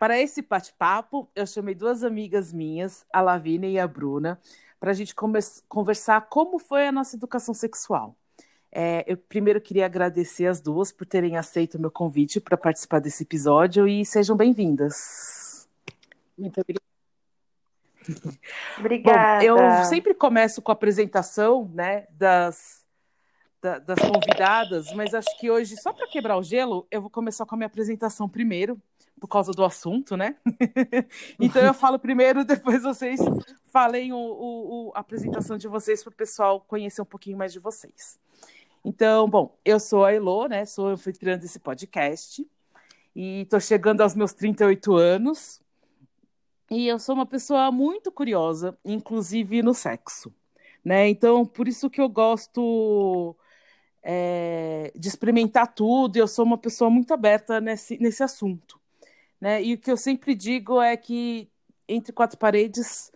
Para esse bate-papo, eu chamei duas amigas minhas, a Lavínia e a Bruna, para a gente conversar como foi a nossa educação sexual. É, eu primeiro queria agradecer as duas por terem aceito o meu convite para participar desse episódio e sejam bem-vindas. Muito obrigada. Obrigada. Bom, eu sempre começo com a apresentação né, das, da, das convidadas, mas acho que hoje, só para quebrar o gelo, eu vou começar com a minha apresentação primeiro, por causa do assunto, né? então eu falo primeiro, depois vocês falem o, o, o a apresentação de vocês para o pessoal conhecer um pouquinho mais de vocês. Então, bom, eu sou a Elo, né? Sou anfitriã desse podcast e estou chegando aos meus 38 anos. E eu sou uma pessoa muito curiosa, inclusive no sexo, né? Então, por isso que eu gosto é, de experimentar tudo, eu sou uma pessoa muito aberta nesse, nesse assunto. Né? E o que eu sempre digo é que entre quatro paredes,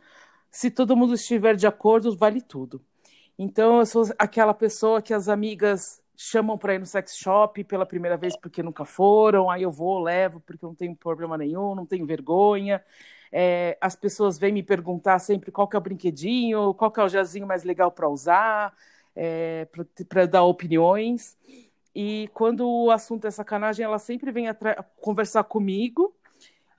se todo mundo estiver de acordo, vale tudo. Então, eu sou aquela pessoa que as amigas chamam para ir no sex shop pela primeira vez porque nunca foram, aí eu vou, levo, porque não tenho problema nenhum, não tenho vergonha. É, as pessoas vêm me perguntar sempre qual que é o brinquedinho, qual que é o jazinho mais legal para usar, é, para dar opiniões. E quando o assunto é sacanagem, ela sempre vem conversar comigo.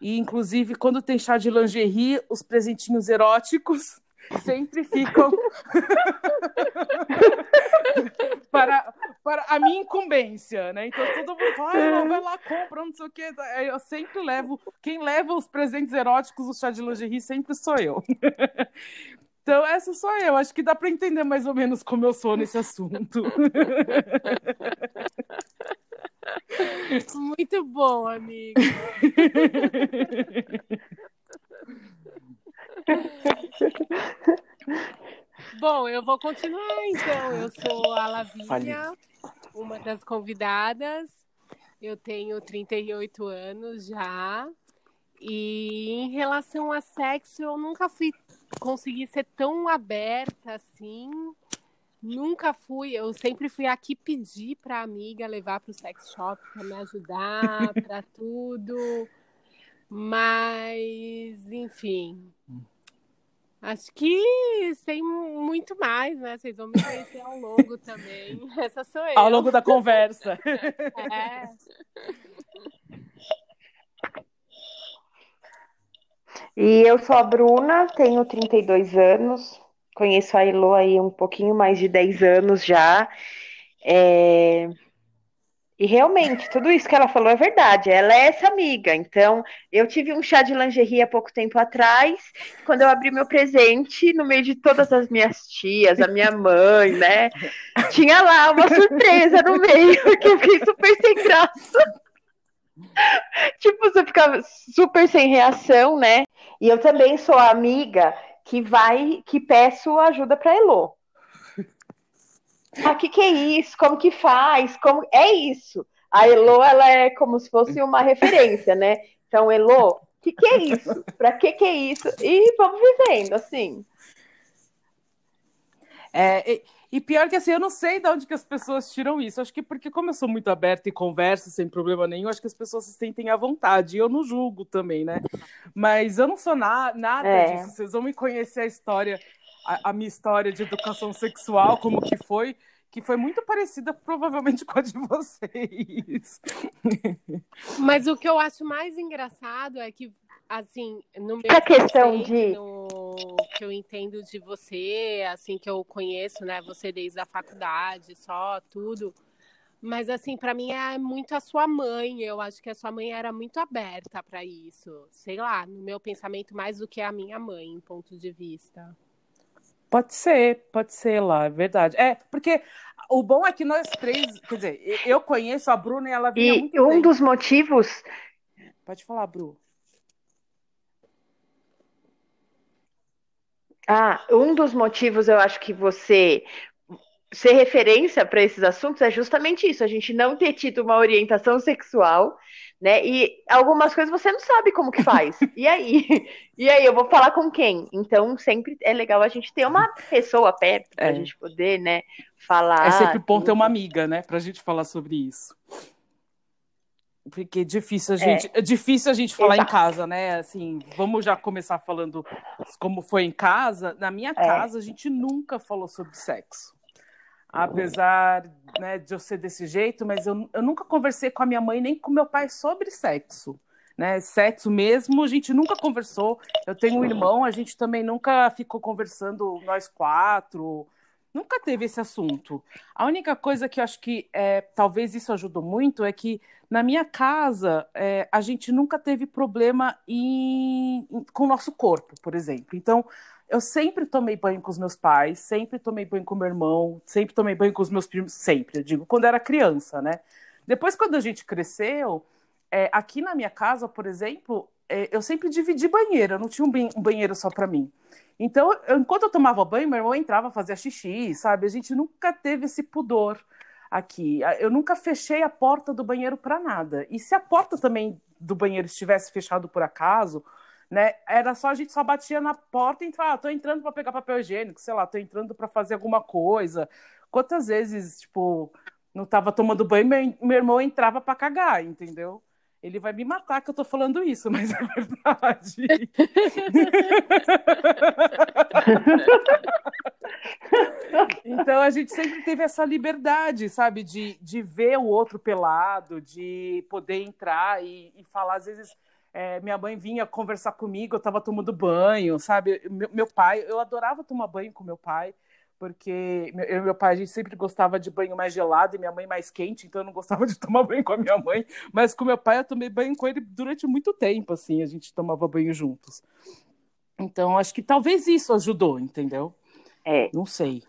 E, inclusive, quando tem chá de lingerie, os presentinhos eróticos sempre ficam para, para a minha incumbência, né? Então todo mundo fala, vai lá, compra, não sei o quê. Eu sempre levo, quem leva os presentes eróticos, o chá de lingerie, sempre sou eu. Então, essa sou eu. Acho que dá para entender mais ou menos como eu sou nesse assunto. Muito bom, amigo. bom, eu vou continuar então. Eu sou a Lavínia, uma das convidadas. Eu tenho 38 anos já. E em relação a sexo, eu nunca fui conseguir ser tão aberta assim. Nunca fui, eu sempre fui aqui pedir para amiga levar para o sex shop para me ajudar, para tudo. Mas, enfim. Acho que sem muito mais, né? Vocês vão me conhecer ao longo também. Essa sou eu. Ao longo da conversa. É. E eu sou a Bruna, tenho 32 anos, conheço a Elo aí um pouquinho mais de 10 anos já. É... E realmente, tudo isso que ela falou é verdade. Ela é essa amiga. Então, eu tive um chá de lingerie há pouco tempo atrás. Quando eu abri meu presente, no meio de todas as minhas tias, a minha mãe, né? Tinha lá uma surpresa no meio, que eu fiquei super sem graça. tipo, você ficava super sem reação, né? E eu também sou a amiga que vai, que peço ajuda para Elo. Ah, que, que é isso? Como que faz? Como é isso? A Elo, ela é como se fosse uma referência, né? Então, Elo, que, que é isso? Para que que é isso? E vamos vivendo, assim. É, e pior que assim, eu não sei de onde que as pessoas tiram isso. Acho que porque, como eu sou muito aberta e converso sem problema nenhum, acho que as pessoas se sentem à vontade. E eu não julgo também, né? Mas eu não sou na, nada é. disso. Vocês vão me conhecer a história, a, a, minha história de educação sexual, como que foi, que foi muito parecida, provavelmente, com a de vocês. Mas o que eu acho mais engraçado é que assim, no meu a questão de no, que eu entendo de você, assim que eu conheço, né, você desde a faculdade, só tudo. Mas assim, para mim é muito a sua mãe. Eu acho que a sua mãe era muito aberta para isso. Sei lá, no meu pensamento mais do que a minha mãe, em ponto de vista. Pode ser, pode ser lá, é verdade. É, porque o bom é que nós três, quer dizer, eu conheço a Bruna e ela vinha e muito um bem. dos motivos Pode falar, Bru. Ah, um dos motivos eu acho que você ser referência para esses assuntos é justamente isso, a gente não ter tido uma orientação sexual, né? E algumas coisas você não sabe como que faz. E aí? E aí, eu vou falar com quem? Então, sempre é legal a gente ter uma pessoa perto para a é. gente poder, né, falar. É sempre bom ter uma amiga, né, para a gente falar sobre isso. Porque é difícil a gente, é, é difícil a gente falar Exato. em casa, né? Assim, vamos já começar falando como foi em casa. Na minha é. casa, a gente nunca falou sobre sexo. Apesar né, de eu ser desse jeito, mas eu, eu nunca conversei com a minha mãe nem com meu pai sobre sexo. Né? Sexo mesmo, a gente nunca conversou. Eu tenho um irmão, a gente também nunca ficou conversando, nós quatro. Nunca teve esse assunto. A única coisa que eu acho que é, talvez isso ajudou muito é que na minha casa, é, a gente nunca teve problema em, em, com o nosso corpo, por exemplo. Então, eu sempre tomei banho com os meus pais, sempre tomei banho com meu irmão, sempre tomei banho com os meus primos, sempre, eu digo, quando era criança, né? Depois, quando a gente cresceu, é, aqui na minha casa, por exemplo, é, eu sempre dividi banheiro, eu não tinha um, um banheiro só para mim. Então, enquanto eu tomava banho, meu irmão entrava, fazia xixi, sabe? A gente nunca teve esse pudor aqui. Eu nunca fechei a porta do banheiro para nada. E se a porta também do banheiro estivesse fechado por acaso, né, era só a gente só batia na porta e entrava, ah, tô entrando para pegar papel higiênico, sei lá, tô entrando para fazer alguma coisa. Quantas vezes, tipo, não tava tomando banho, meu, meu irmão entrava para cagar, entendeu? Ele vai me matar que eu tô falando isso, mas é verdade. então a gente sempre teve essa liberdade, sabe, de, de ver o outro pelado, de poder entrar e, e falar. Às vezes é, minha mãe vinha conversar comigo, eu estava tomando banho, sabe? Meu, meu pai, eu adorava tomar banho com meu pai porque eu e meu pai a gente sempre gostava de banho mais gelado e minha mãe mais quente, então eu não gostava de tomar banho com a minha mãe, mas com meu pai eu tomei banho com ele durante muito tempo, assim, a gente tomava banho juntos. Então acho que talvez isso ajudou, entendeu? É. Não sei.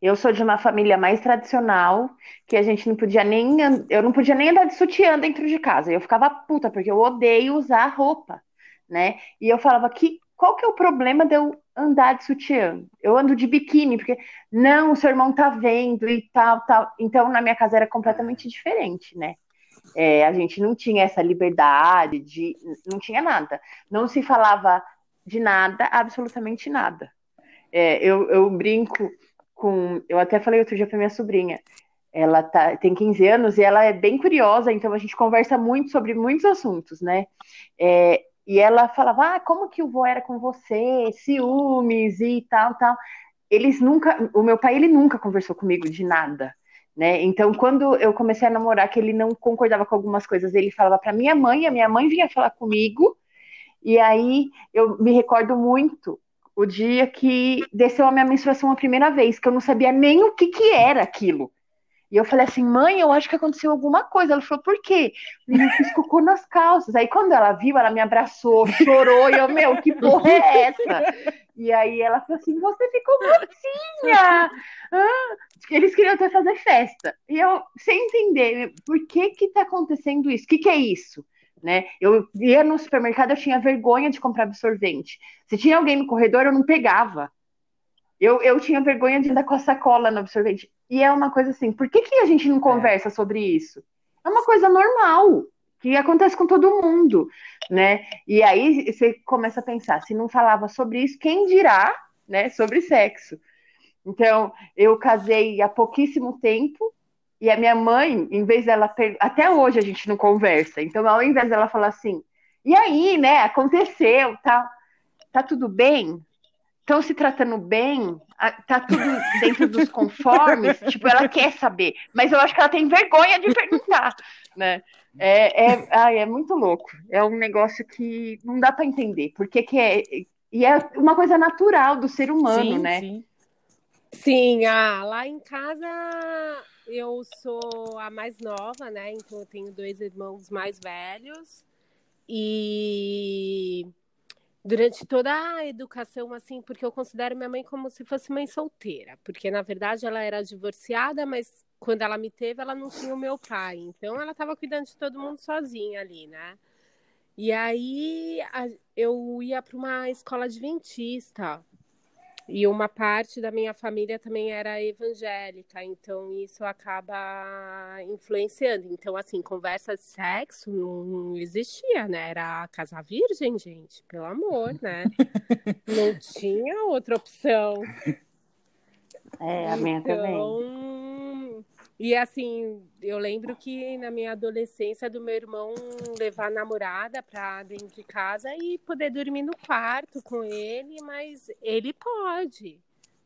Eu sou de uma família mais tradicional, que a gente não podia nem. Eu não podia nem andar de sutiã dentro de casa. Eu ficava puta, porque eu odeio usar roupa, né? E eu falava que qual que é o problema de eu andar de sutiã? Eu ando de biquíni, porque não, o seu irmão tá vendo e tal, tal. Então, na minha casa era completamente diferente, né? É, a gente não tinha essa liberdade de. Não tinha nada. Não se falava de nada, absolutamente nada. É, eu, eu brinco com. Eu até falei outro dia para minha sobrinha. Ela tá, tem 15 anos e ela é bem curiosa, então a gente conversa muito sobre muitos assuntos, né? É, e ela falava, ah, como que o vô era com você, ciúmes e tal, tal. Eles nunca, o meu pai, ele nunca conversou comigo de nada, né? Então, quando eu comecei a namorar, que ele não concordava com algumas coisas, ele falava para minha mãe, a minha mãe vinha falar comigo, e aí eu me recordo muito o dia que desceu a minha menstruação a primeira vez, que eu não sabia nem o que que era aquilo. E eu falei assim, mãe, eu acho que aconteceu alguma coisa. Ela falou, por quê? Eu fiz cocô nas calças. Aí quando ela viu, ela me abraçou, chorou, e eu, meu, que porra é essa? E aí ela falou assim, você ficou mocinha! Ah, eles queriam até fazer festa. E eu, sem entender, por que que tá acontecendo isso? O que que é isso? Né? Eu ia no supermercado, eu tinha vergonha de comprar absorvente. Se tinha alguém no corredor, eu não pegava. Eu, eu tinha vergonha de andar com a sacola no absorvente. E é uma coisa assim, por que, que a gente não é. conversa é. sobre isso? É uma coisa normal, que acontece com todo mundo, né? E aí você começa a pensar, se não falava sobre isso, quem dirá, né, sobre sexo? Então, eu casei há pouquíssimo tempo e a minha mãe, em vez dela per... até hoje a gente não conversa. Então, ao invés dela falar assim: "E aí, né, aconteceu, tá? Tá tudo bem? Estão se tratando bem, tá tudo dentro dos conformes, tipo, ela quer saber, mas eu acho que ela tem vergonha de perguntar, né? É, é, ai, é muito louco, é um negócio que não dá para entender, porque que é, e é uma coisa natural do ser humano, sim, né? Sim. Sim, ah, lá em casa eu sou a mais nova, né? Então eu tenho dois irmãos mais velhos e durante toda a educação, assim, porque eu considero minha mãe como se fosse mãe solteira, porque na verdade ela era divorciada, mas quando ela me teve, ela não tinha o meu pai, então ela estava cuidando de todo mundo sozinha ali, né? E aí eu ia para uma escola adventista. E uma parte da minha família também era evangélica, então isso acaba influenciando. Então, assim, conversa de sexo não existia, né? Era casar virgem, gente, pelo amor, né? não tinha outra opção. É, a minha então, também. E assim, eu lembro que na minha adolescência do meu irmão levar a namorada para dentro de casa e poder dormir no quarto com ele, mas ele pode,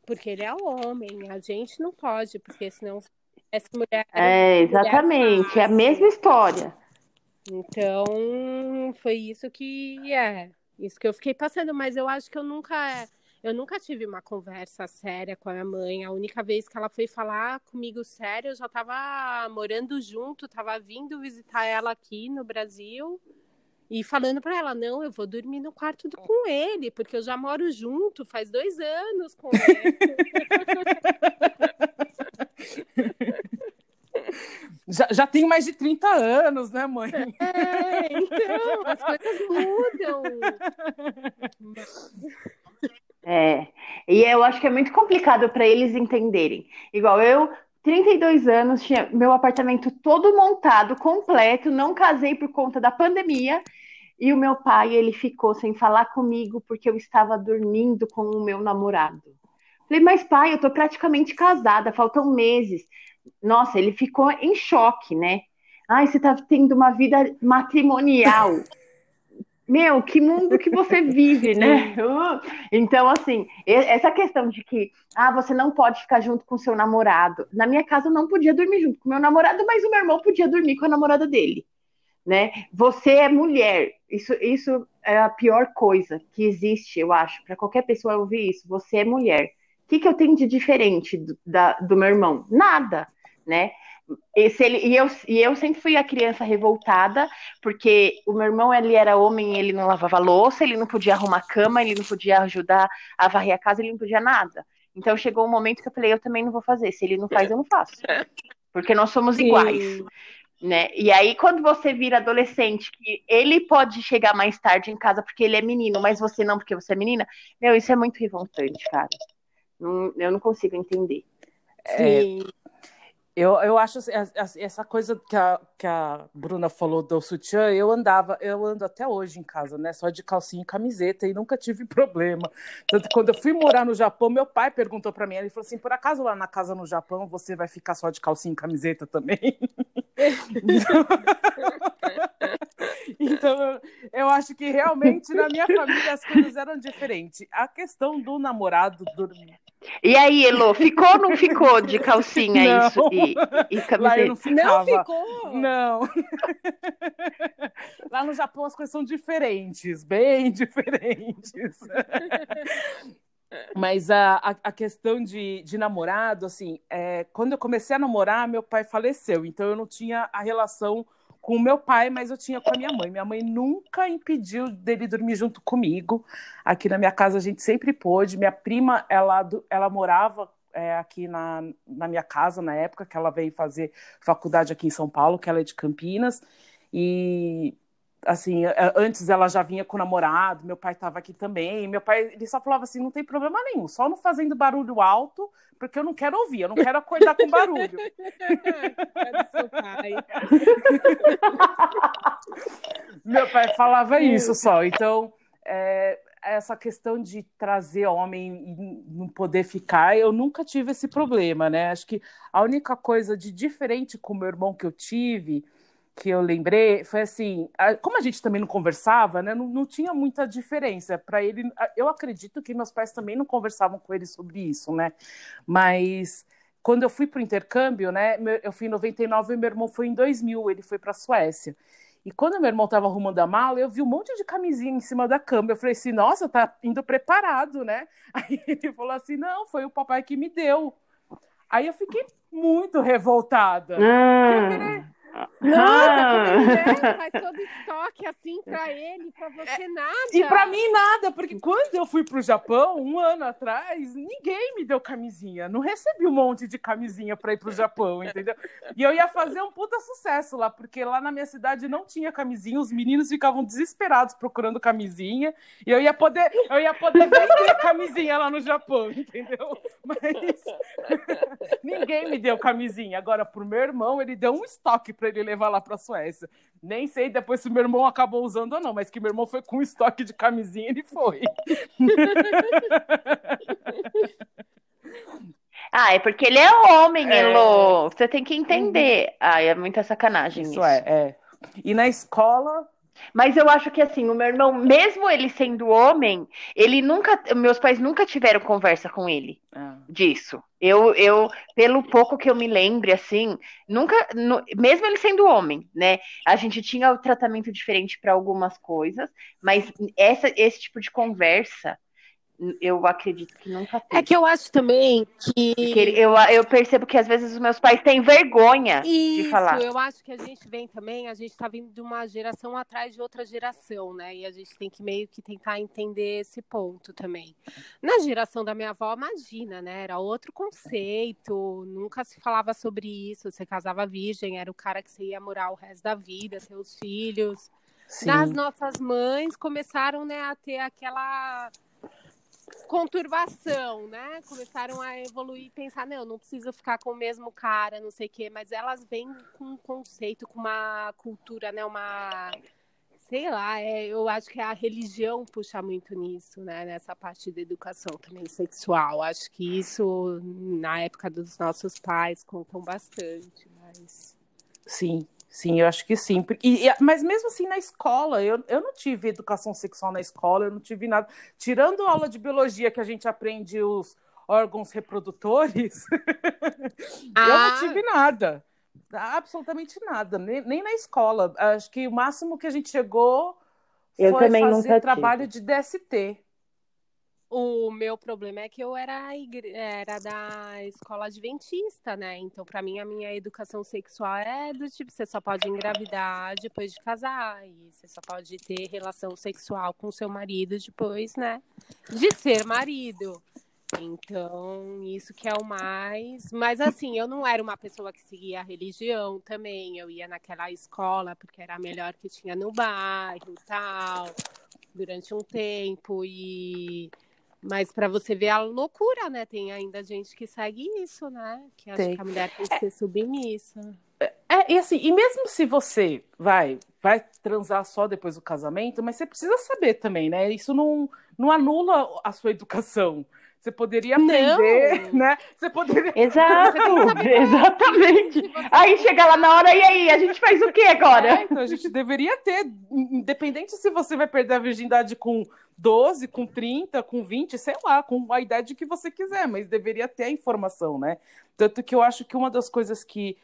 porque ele é homem, a gente não pode, porque senão essa mulher É, exatamente, mulher é a mesma história. Então, foi isso que é, isso que eu fiquei passando, mas eu acho que eu nunca eu nunca tive uma conversa séria com a minha mãe. A única vez que ela foi falar comigo sério, eu já estava morando junto, estava vindo visitar ela aqui no Brasil e falando para ela: não, eu vou dormir no quarto do, com ele, porque eu já moro junto faz dois anos com ele. Já, já tenho mais de 30 anos, né, mãe? É, então, as coisas mudam. É, e eu acho que é muito complicado para eles entenderem. Igual eu, 32 anos, tinha meu apartamento todo montado, completo, não casei por conta da pandemia, e o meu pai, ele ficou sem falar comigo porque eu estava dormindo com o meu namorado. Falei, mas pai, eu tô praticamente casada, faltam meses. Nossa, ele ficou em choque, né? Ai, você tá tendo uma vida matrimonial. Meu, que mundo que você vive, né? Então, assim, essa questão de que ah, você não pode ficar junto com seu namorado. Na minha casa eu não podia dormir junto com meu namorado, mas o meu irmão podia dormir com a namorada dele, né? Você é mulher. Isso, isso é a pior coisa que existe, eu acho, para qualquer pessoa ouvir isso. Você é mulher. O que, que eu tenho de diferente do, da, do meu irmão? Nada, né? Esse, ele, e, eu, e eu sempre fui a criança revoltada, porque o meu irmão ele era homem, ele não lavava louça, ele não podia arrumar cama, ele não podia ajudar a varrer a casa, ele não podia nada. Então chegou um momento que eu falei, eu também não vou fazer. Se ele não faz, eu não faço. Porque nós somos Sim. iguais. Né? E aí, quando você vira adolescente, que ele pode chegar mais tarde em casa porque ele é menino, mas você não porque você é menina, meu, isso é muito revoltante, cara. Não, eu não consigo entender. Sim. É, eu, eu acho assim, essa coisa que a, que a Bruna falou do sutiã, eu andava, eu ando até hoje em casa, né? Só de calcinha e camiseta e nunca tive problema. Tanto quando eu fui morar no Japão, meu pai perguntou para mim, ele falou assim: por acaso lá na casa no Japão você vai ficar só de calcinha e camiseta também? então, eu acho que realmente na minha família as coisas eram diferentes. A questão do namorado dormir e aí, Elo, ficou ou não ficou de calcinha não. isso e, e camiseta? Lá eu não, ficava. não ficou? Não. Lá no Japão as coisas são diferentes, bem diferentes. Mas a, a, a, questão de, de namorado, assim, é, quando eu comecei a namorar, meu pai faleceu, então eu não tinha a relação com meu pai, mas eu tinha com a minha mãe. Minha mãe nunca impediu dele dormir junto comigo. Aqui na minha casa a gente sempre pôde. Minha prima, ela, ela morava é, aqui na, na minha casa na época que ela veio fazer faculdade aqui em São Paulo, que ela é de Campinas. E assim, antes ela já vinha com o namorado, meu pai estava aqui também. Meu pai, ele só falava assim: não tem problema nenhum, só não fazendo barulho alto, porque eu não quero ouvir, eu não quero acordar com barulho. seu pai. meu pai falava isso só. Então, é, essa questão de trazer homem e não poder ficar, eu nunca tive esse problema, né? Acho que a única coisa de diferente com o meu irmão que eu tive que eu lembrei foi assim, como a gente também não conversava, né, não, não tinha muita diferença para ele. Eu acredito que meus pais também não conversavam com ele sobre isso, né? Mas quando eu fui para o intercâmbio, né, eu fui em 99 e meu irmão foi em 2000, ele foi para a Suécia. E quando meu irmão estava arrumando a mala, eu vi um monte de camisinha em cima da cama. Eu falei assim, nossa, tá indo preparado, né? Aí ele falou assim, não, foi o papai que me deu. Aí eu fiquei muito revoltada. Ah. Nossa, ah. né? Faz todo estoque assim pra ele, pra você é, nada. E pra mim nada, porque quando eu fui pro Japão, um ano atrás, ninguém me deu camisinha. Não recebi um monte de camisinha pra ir pro Japão, entendeu? E eu ia fazer um puta sucesso lá, porque lá na minha cidade não tinha camisinha, os meninos ficavam desesperados procurando camisinha, e eu ia poder, eu ia poder vender camisinha lá no Japão, entendeu? Mas ninguém me deu camisinha. Agora, pro meu irmão, ele deu um estoque para ele levar lá para Suécia. Nem sei depois se meu irmão acabou usando ou não, mas que meu irmão foi com um estoque de camisinha, ele foi. ah, é porque ele é homem, é... Elo. Você tem que entender. Uhum. Ah, é muita sacanagem isso. Isso é, é. E na escola, mas eu acho que assim, o meu irmão, mesmo ele sendo homem, ele nunca, meus pais nunca tiveram conversa com ele ah. disso. Eu, eu, pelo pouco que eu me lembre, assim, nunca, no, mesmo ele sendo homem, né? A gente tinha o tratamento diferente para algumas coisas, mas essa, esse tipo de conversa eu acredito que nunca teve. É que eu acho também que. eu, eu percebo que às vezes os meus pais têm vergonha Isso, de falar. Eu acho que a gente vem também, a gente está vindo de uma geração atrás de outra geração, né? E a gente tem que meio que tentar entender esse ponto também. Na geração da minha avó, imagina, né? Era outro conceito, nunca se falava sobre isso. Você casava virgem, era o cara que você ia morar o resto da vida, seus filhos. Sim. Nas nossas mães começaram né, a ter aquela conturbação, né? Começaram a evoluir e pensar, não, não preciso ficar com o mesmo cara, não sei o quê, mas elas vêm com um conceito, com uma cultura, né? Uma. Sei lá, é, eu acho que a religião puxa muito nisso, né? Nessa parte da educação também sexual. Acho que isso, na época dos nossos pais, contam bastante, mas. Sim, Sim, eu acho que sim. E, e, mas mesmo assim, na escola, eu, eu não tive educação sexual na escola, eu não tive nada. Tirando a aula de biologia, que a gente aprende os órgãos reprodutores, ah. eu não ah. tive nada. Absolutamente nada, nem, nem, na escola. Acho que o máximo que a gente chegou eu foi fazer trabalho tive. de DST. O meu problema é que eu era, igre... era da escola adventista, né? Então, para mim, a minha educação sexual é do tipo: você só pode engravidar depois de casar, e você só pode ter relação sexual com seu marido depois, né? De ser marido. Então, isso que é o mais. Mas, assim, eu não era uma pessoa que seguia a religião também. Eu ia naquela escola porque era a melhor que tinha no bairro tal, durante um tempo. E mas para você ver a loucura, né? Tem ainda gente que segue isso, né? Que acha tem. que a mulher tem que ser submissa. É, é, e assim, e mesmo se você vai, vai transar só depois do casamento, mas você precisa saber também, né? Isso não, não anula a sua educação. Você poderia aprender, não. né? Você poderia. Exato, exatamente. Aí chega lá na hora, e aí, a gente faz o que agora? É, então a gente deveria ter, independente se você vai perder a virgindade com 12, com 30, com 20, sei lá, com a idade que você quiser, mas deveria ter a informação, né? Tanto que eu acho que uma das coisas que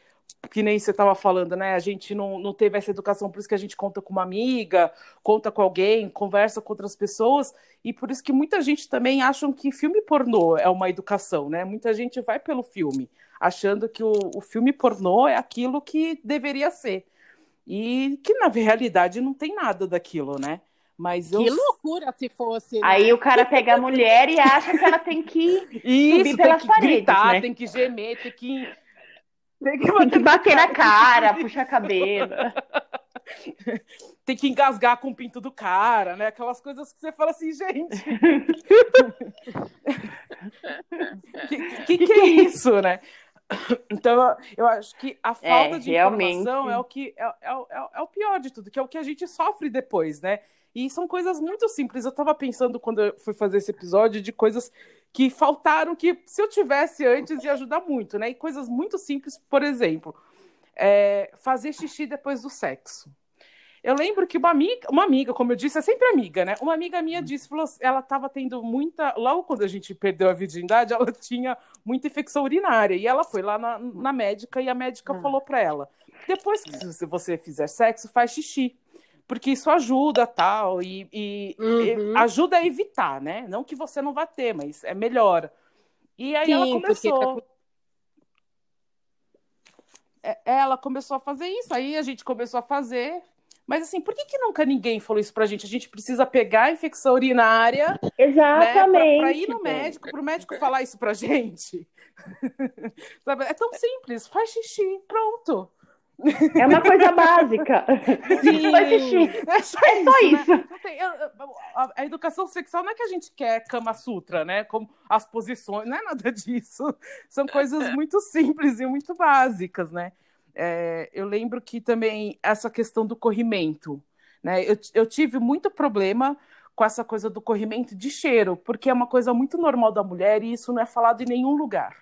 que nem você estava falando, né? A gente não, não teve essa educação, por isso que a gente conta com uma amiga, conta com alguém, conversa com outras pessoas, e por isso que muita gente também acha que filme pornô é uma educação, né? Muita gente vai pelo filme, achando que o, o filme pornô é aquilo que deveria ser. E que na realidade não tem nada daquilo, né? Mas eu... Que loucura se fosse. Né? Aí o cara pega a mulher e acha que ela tem que Isso, subir pelas tem que paredes, gritar, né? tem que gemer, tem que tem que, tem que bater na cara, puxar cabelo. Tem que engasgar com o pinto do cara, né? Aquelas coisas que você fala assim, gente. que, que, que é isso, né? Então, eu acho que a falta é, de informação é o que é, é, é, é, o pior de tudo, que é o que a gente sofre depois, né? E são coisas muito simples. Eu estava pensando quando eu fui fazer esse episódio de coisas que faltaram que, se eu tivesse antes, ia ajudar muito, né? E coisas muito simples, por exemplo, é, fazer xixi depois do sexo. Eu lembro que uma amiga, uma amiga, como eu disse, é sempre amiga, né? Uma amiga minha disse, falou, ela estava tendo muita. Logo quando a gente perdeu a virgindade, ela tinha muita infecção urinária. E ela foi lá na, na médica e a médica ah. falou para ela: depois que você fizer sexo, faz xixi porque isso ajuda tal e, e, uhum. e, ajuda a evitar, né? Não que você não vá ter, mas é melhor. E aí Sim, ela começou. Porque... é, ela começou a fazer isso, aí a gente começou a fazer. Mas assim, por que, que nunca ninguém falou isso pra gente? A gente precisa pegar a infecção urinária Exatamente. Né, pra, pra ir no médico, pro médico falar isso pra gente. É tão simples, faz xixi, pronto. É uma coisa básica. Sim. Xixi. É só é isso. Só isso. Né? A, a, educação sexual não é que a gente quer Kama Sutra, né? Como as posições, não é nada disso. São coisas muito simples e muito básicas, né? É, eu lembro que também essa questão do corrimento, né? Eu, eu tive muito problema com essa coisa do corrimento de cheiro, porque é uma coisa muito normal da mulher e isso não é falado em nenhum lugar.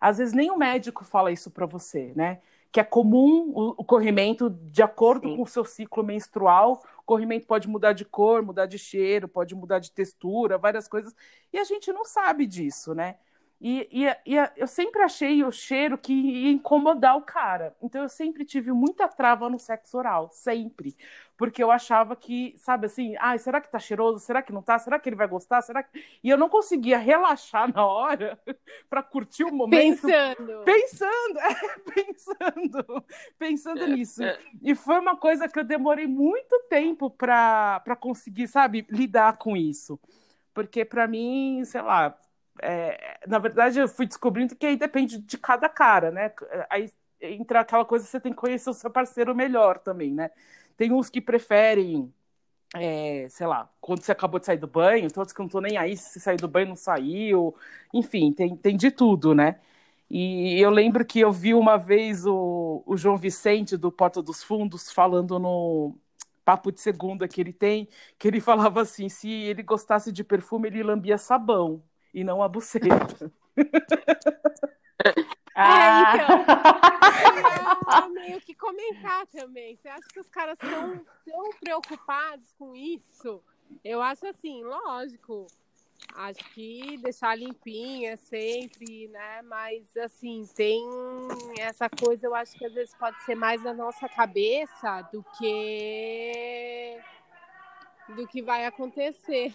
Às vezes nem o médico fala isso para você, né? Que é comum o, o corrimento de acordo Sim. com o seu ciclo menstrual. O corrimento pode mudar de cor, mudar de cheiro, pode mudar de textura, várias coisas. E a gente não sabe disso, né? E, e, e, eu sempre achei o cheiro que ia incomodar o cara. Então eu sempre tive muita trava no sexo oral, sempre. Porque eu achava que, sabe assim, ah, será que tá cheiroso? Será que não tá? Será que ele vai gostar? Será que... E eu não conseguia relaxar na hora para curtir o momento. Pensando. Pensando, é, pensando, pensando nisso. E foi uma coisa que eu demorei muito tempo para conseguir, sabe, lidar com isso. Porque para mim, sei lá, é, na verdade, eu fui descobrindo que aí depende de cada cara, né? Aí entra aquela coisa você tem que conhecer o seu parceiro melhor também, né? Tem uns que preferem, é, sei lá, quando você acabou de sair do banho, tem outros que não estão nem aí se saiu do banho não saiu, enfim, tem, tem de tudo, né? E eu lembro que eu vi uma vez o, o João Vicente do Porta dos Fundos falando no papo de segunda que ele tem, que ele falava assim, se ele gostasse de perfume, ele lambia sabão e não a buceta. ah. É, então. Eu meio que comentar também. Você acha que os caras estão tão preocupados com isso? Eu acho assim, lógico. Acho que deixar limpinha sempre, né? Mas assim, tem essa coisa, eu acho que às vezes pode ser mais na nossa cabeça do que do que vai acontecer.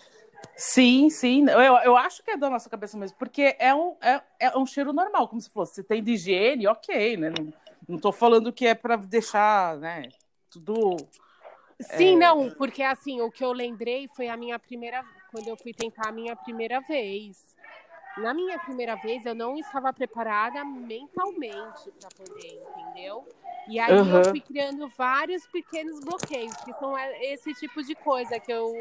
Sim, sim. Eu, eu acho que é da nossa cabeça mesmo, porque é um, é, é um cheiro normal, como se fosse. Se tem de higiene, ok, né? Não, não tô falando que é para deixar, né? Tudo. Sim, é... não, porque assim, o que eu lembrei foi a minha primeira. Quando eu fui tentar a minha primeira vez. Na minha primeira vez, eu não estava preparada mentalmente para poder, entendeu? E aí uhum. eu fui criando vários pequenos bloqueios, que são esse tipo de coisa que eu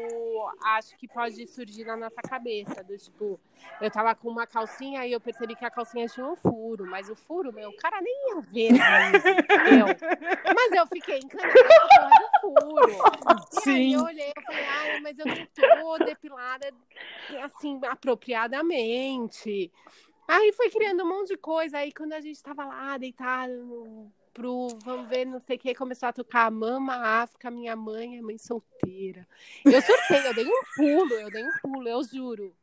acho que pode surgir na nossa cabeça. Do tipo, eu tava com uma calcinha e eu percebi que a calcinha tinha um furo, mas o furo, meu, o cara nem ia ver, eu. Mas eu fiquei encantada furo. E Sim. aí eu olhei e falei, ai, mas eu não tô depilada assim, apropriadamente. Aí foi criando um monte de coisa. Aí quando a gente tava lá, deitado pro vamos ver, não sei o que, começou a tocar Mama África, minha mãe é mãe solteira. Eu surtei, eu dei um pulo, eu dei um pulo, eu juro.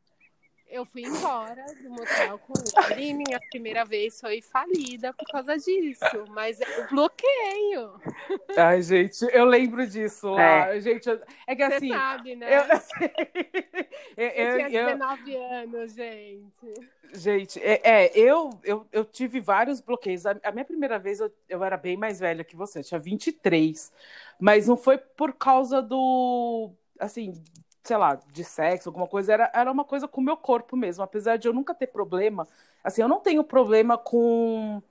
Eu fui embora do motel com ele e minha primeira vez foi falida por causa disso. Mas é o bloqueio. Ai, gente, eu lembro disso. É, ah, gente, é que assim. Você sabe, né? Eu, eu, eu, eu tinha 19 anos, gente. Gente, é, é, eu, eu, eu tive vários bloqueios. A, a minha primeira vez eu, eu era bem mais velha que você, eu tinha 23. Mas não foi por causa do. Assim, sei lá, de sexo, alguma coisa, era, era uma coisa com o meu corpo mesmo. Apesar de eu nunca ter problema. Assim, eu não tenho problema com.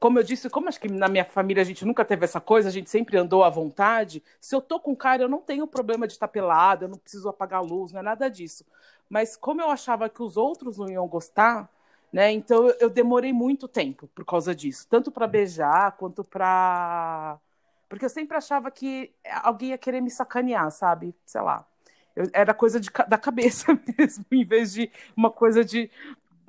Como eu disse, como acho que na minha família a gente nunca teve essa coisa, a gente sempre andou à vontade. Se eu tô com cara, eu não tenho problema de estar pelada, eu não preciso apagar a luz, não é nada disso. Mas como eu achava que os outros não iam gostar, né? Então eu, demorei muito tempo por causa disso, tanto para beijar quanto para porque eu sempre achava que alguém ia querer me sacanear, sabe? Sei lá. Eu, era coisa de, da cabeça mesmo, em vez de uma coisa de.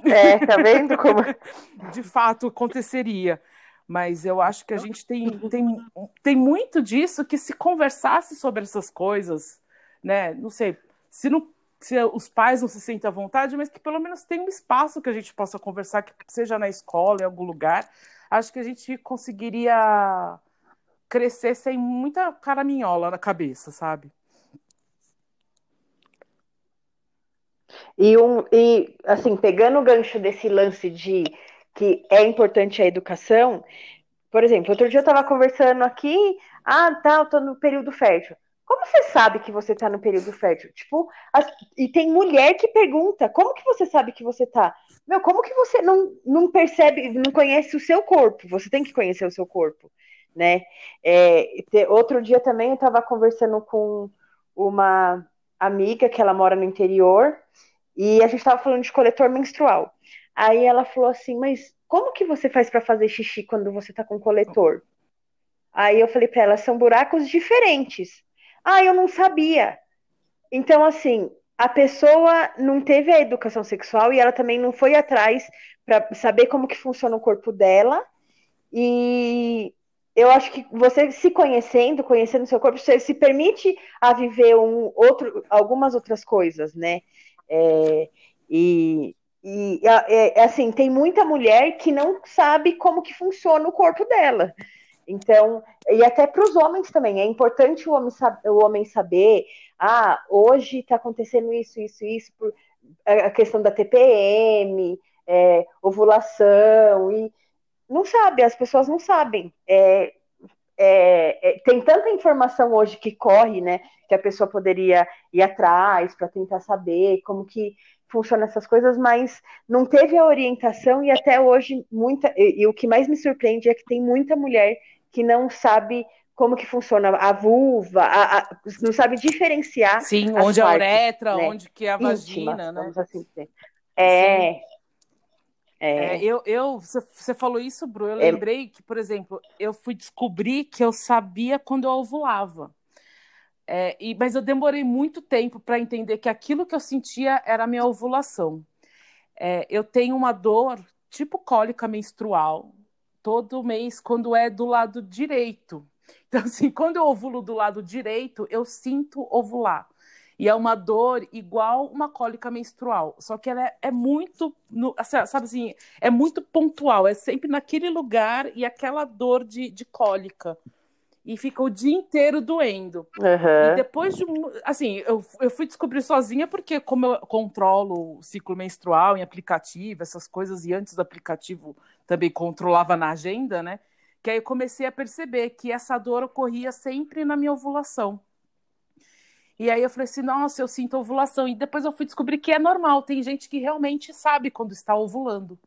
É, tá vendo como? de fato aconteceria. Mas eu acho que a gente tem, tem, tem muito disso que se conversasse sobre essas coisas, né? Não sei, se, não, se os pais não se sentem à vontade, mas que pelo menos tenha um espaço que a gente possa conversar, que seja na escola, em algum lugar, acho que a gente conseguiria crescer sem muita caraminhola na cabeça, sabe? E, um, e assim, pegando o gancho desse lance de que é importante a educação, Por exemplo, outro dia eu estava conversando aqui, ah, tá, eu tô no período fértil. Como você sabe que você tá no período fértil? Tipo, as, e tem mulher que pergunta, como que você sabe que você tá? Meu, como que você não, não percebe, não conhece o seu corpo? Você tem que conhecer o seu corpo, né? É, outro dia também eu estava conversando com uma amiga que ela mora no interior e a gente estava falando de coletor menstrual. Aí ela falou assim, mas como que você faz para fazer xixi quando você tá com coletor? Aí eu falei para ela, são buracos diferentes. Ah, eu não sabia. Então, assim, a pessoa não teve a educação sexual e ela também não foi atrás para saber como que funciona o corpo dela. E eu acho que você se conhecendo, conhecendo seu corpo, você se permite a viver um outro, algumas outras coisas, né? É, e, e é, é, assim, tem muita mulher que não sabe como que funciona o corpo dela. Então, e até para os homens também, é importante o homem, o homem saber, ah, hoje está acontecendo isso, isso, isso, por a questão da TPM, é, ovulação, e não sabe, as pessoas não sabem. É, é, é, tem tanta informação hoje que corre, né, que a pessoa poderia ir atrás para tentar saber como que funciona essas coisas, mas não teve a orientação e até hoje muita e, e, o que mais me surpreende é que tem muita mulher que não sabe como que funciona a vulva, a, a, não sabe diferenciar. Sim, onde partes, é a uretra, né? onde que é a vagina, Íntimas, né? Assim é, é. É, eu, eu, você falou isso, Bru. Eu é. lembrei que, por exemplo, eu fui descobrir que eu sabia quando eu ovulava. É, e, mas eu demorei muito tempo para entender que aquilo que eu sentia era a minha ovulação. É, eu tenho uma dor tipo cólica menstrual todo mês quando é do lado direito. Então, assim, quando eu ovulo do lado direito, eu sinto ovular. E é uma dor igual uma cólica menstrual. Só que ela é, é muito, no, assim, sabe assim, é muito pontual. É sempre naquele lugar e aquela dor de, de cólica e fica o dia inteiro doendo. Uhum. E depois de assim, eu, eu fui descobrir sozinha porque como eu controlo o ciclo menstrual em aplicativo, essas coisas e antes do aplicativo também controlava na agenda, né? Que aí eu comecei a perceber que essa dor ocorria sempre na minha ovulação. E aí eu falei assim, nossa, eu sinto ovulação. E depois eu fui descobrir que é normal, tem gente que realmente sabe quando está ovulando.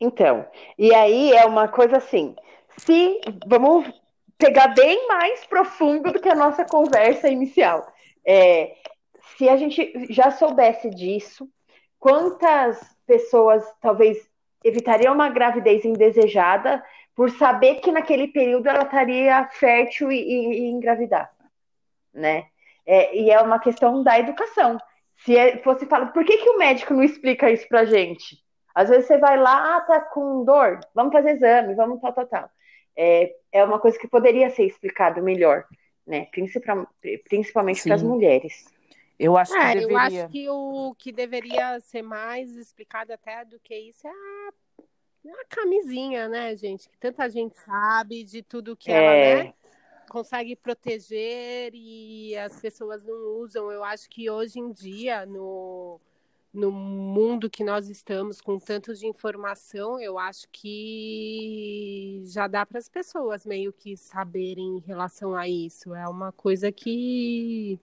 Então, e aí é uma coisa assim, se vamos pegar bem mais profundo do que a nossa conversa inicial. É, se a gente já soubesse disso, quantas pessoas talvez evitariam uma gravidez indesejada por saber que naquele período ela estaria fértil e, e, e engravidar, né? É, e é uma questão da educação. Se é, fosse falar, por que, que o médico não explica isso pra gente? Às vezes você vai lá, ah, tá com dor, vamos fazer exame, vamos tal, tal, tal é, é uma coisa que poderia ser explicado melhor, né? Principalmente para as mulheres. Eu acho, é, deveria... eu acho que o que deveria ser mais explicado até do que isso é a, a camisinha, né, gente? Que tanta gente sabe de tudo que é... ela, né? Consegue proteger e as pessoas não usam. Eu acho que hoje em dia, no, no mundo que nós estamos, com tanto de informação, eu acho que já dá para as pessoas meio que saberem em relação a isso. É uma coisa que,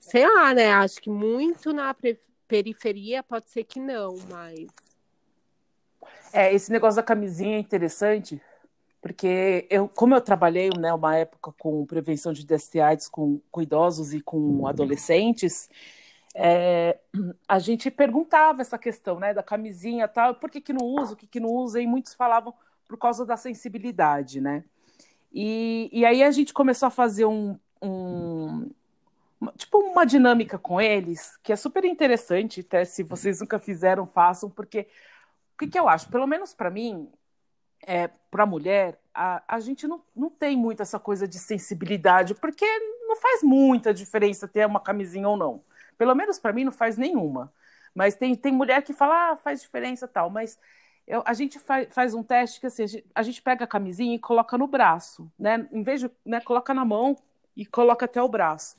sei lá, né? Acho que muito na periferia pode ser que não, mas. É, esse negócio da camisinha é interessante, porque eu, como eu trabalhei, né, uma época com prevenção de DST/AIDS com, com idosos e com adolescentes é, a gente perguntava essa questão, né, da camisinha tal, por que, que não usa, o que, que não usa, e muitos falavam por causa da sensibilidade, né? E, e aí a gente começou a fazer um, um tipo uma dinâmica com eles, que é super interessante, até se vocês nunca fizeram, façam, porque o que, que eu acho? Pelo menos para mim, é, para a mulher, a gente não, não tem muito essa coisa de sensibilidade, porque não faz muita diferença ter uma camisinha ou não. Pelo menos para mim não faz nenhuma. Mas tem, tem mulher que fala, ah, faz diferença tal. Mas eu, a gente faz, faz um teste que assim, a gente, a gente, pega a camisinha e coloca no braço, né? Em vez de, né, coloca na mão e coloca até o braço.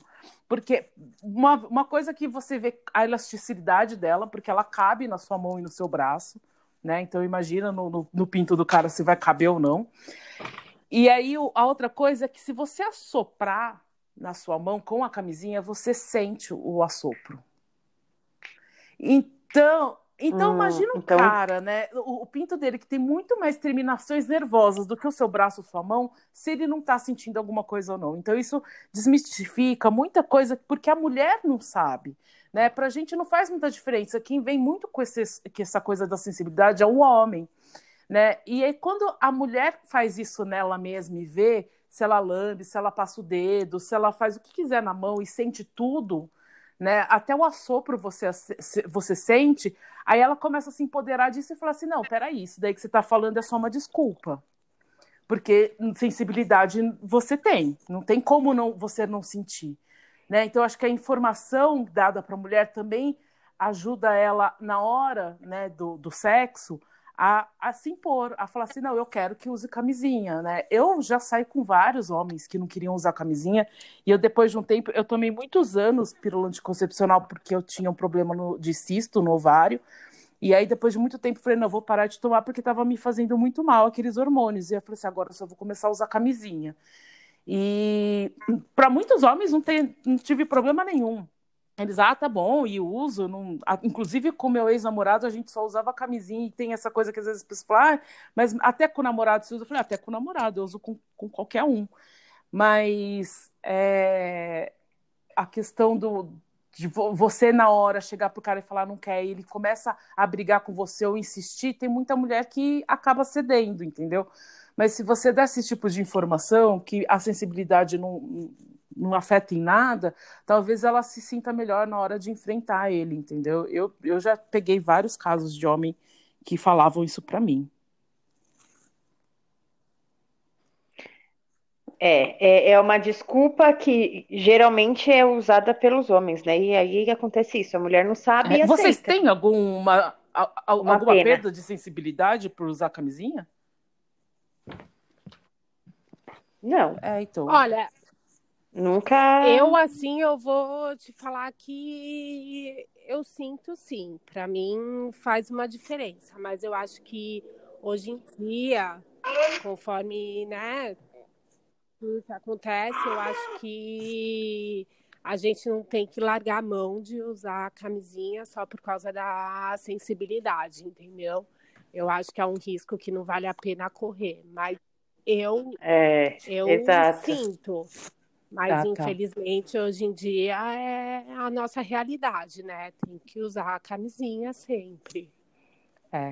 Porque uma, uma coisa que você vê a elasticidade dela, porque ela cabe na sua mão e no seu braço, né? Então imagina no, no, no pinto do cara se vai caber ou não. E aí a outra coisa é que se você assoprar na sua mão com a camisinha, você sente o assopro. Então, então hum, imagina um então... cara, né? O, o, pinto dele que tem muito mais terminações nervosas do que o seu braço ou sua mão, se ele não está sentindo alguma coisa ou não. Então isso desmistifica muita coisa porque a mulher não sabe. Né? Para a gente não faz muita diferença. Quem vem muito com, esse, essa coisa da sensibilidade é o homem. Né? E aí, quando a mulher faz isso nela mesma e vê se ela lambe, se ela passa o dedo, se ela faz o que quiser na mão e sente tudo, né? Até o assopro você, você sente, aí ela começa a se empoderar disso e fala assim: não, peraí, isso daí que você está falando é só uma desculpa. Porque sensibilidade você tem, não tem como não, você não sentir. Né? Então, acho que a informação dada para a mulher também ajuda ela na hora né, do, do sexo a, a, se impor, a falar assim, não, eu quero que use camisinha, né? Eu já saí com vários homens que não queriam usar camisinha, e eu depois de um tempo, eu tomei muitos anos pílula anticoncepcional porque eu tinha um problema no, de cisto no ovário, e aí depois de muito tempo falei, não, vou parar de tomar porque estava me fazendo muito mal aqueles hormônios, e eu falei assim, agora eu só vou começar a usar camisinha. E para muitos homens não, tem, não tive problema nenhum. Eles, ah, tá bom, e uso. Não... Inclusive, com meu ex-namorado, a gente só usava camisinha e tem essa coisa que às vezes as falam, ah, mas até com o namorado se usa. Eu falei, ah, até com o namorado, eu uso com, com qualquer um. Mas é... a questão do, de você na hora chegar pro cara e falar não quer, e ele começa a brigar com você ou insistir, tem muita mulher que acaba cedendo, entendeu? Mas se você der esse tipo de informação, que a sensibilidade não, não afeta em nada, talvez ela se sinta melhor na hora de enfrentar ele, entendeu? Eu, eu já peguei vários casos de homem que falavam isso para mim. É, é, é uma desculpa que geralmente é usada pelos homens, né? E aí acontece isso, a mulher não sabe. É, vocês têm alguma, alguma perda de sensibilidade por usar camisinha? Não. É, então. Olha, nunca. Eu, assim, eu vou te falar que eu sinto sim. Para mim faz uma diferença, mas eu acho que hoje em dia, conforme, né, tudo que acontece, eu acho que a gente não tem que largar a mão de usar a camisinha só por causa da sensibilidade, entendeu? Eu acho que é um risco que não vale a pena correr, mas eu, é, eu exato. sinto. Mas, tá, tá. infelizmente, tá. hoje em dia é a nossa realidade, né? Tem que usar a camisinha sempre. É.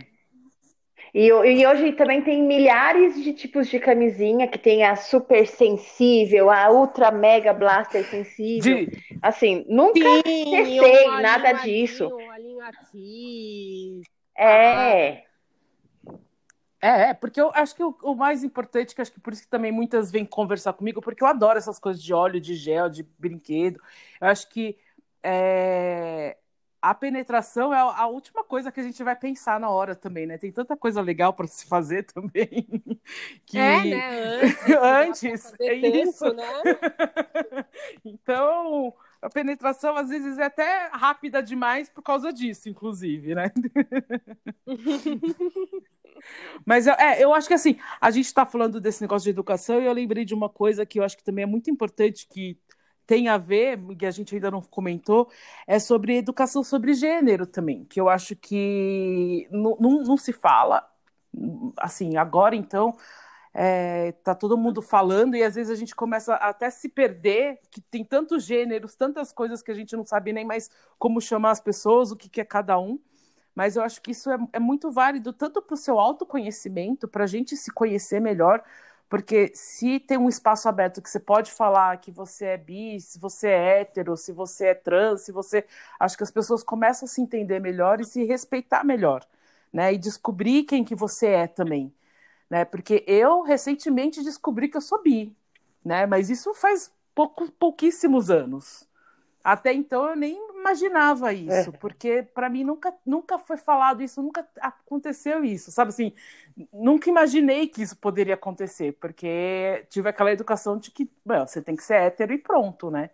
E, e, hoje também tem milhares de tipos de camisinha, que tem a super sensível, a ultra mega blaster sensível. De... Assim, nunca Sim, testei nada disso. Um é. É, é, porque eu acho que o, o, mais importante, que acho que por isso que também muitas vêm conversar comigo, porque eu adoro essas coisas de óleo, de gel, de brinquedo. Eu acho que é, a penetração é a, última coisa que a gente vai pensar na hora também, né? Tem tanta coisa legal para se fazer também. Que... É, né? Antes, Antes é isso. né? então, a penetração às vezes é até rápida demais por causa disso, inclusive, né? Mas é, eu acho que assim, a gente está falando desse negócio de educação e eu lembrei de uma coisa que eu acho que também é muito importante que tem a ver, que a gente ainda não comentou, é sobre educação sobre gênero também, que eu acho que não, não, não se fala, assim, agora então, é, tá todo mundo falando e às vezes a gente começa até se perder, que tem tantos gêneros, tantas coisas que a gente não sabe nem mais como chamar as pessoas, o que, que é cada um. Mas eu acho que isso é, é muito válido tanto para o seu autoconhecimento, para a gente se conhecer melhor, porque se tem um espaço aberto que você pode falar que você é bi, se você é hétero, se você é trans, se você. Acho que as pessoas começam a se entender melhor e se respeitar melhor, né? E descobrir quem que você é também. Né? Porque eu recentemente descobri que eu sou bi, né? Mas isso faz pouco, pouquíssimos anos. Até então eu nem imaginava isso, é. porque para mim nunca, nunca foi falado isso, nunca aconteceu isso, sabe assim? Nunca imaginei que isso poderia acontecer, porque tive aquela educação de que well, você tem que ser hétero e pronto, né?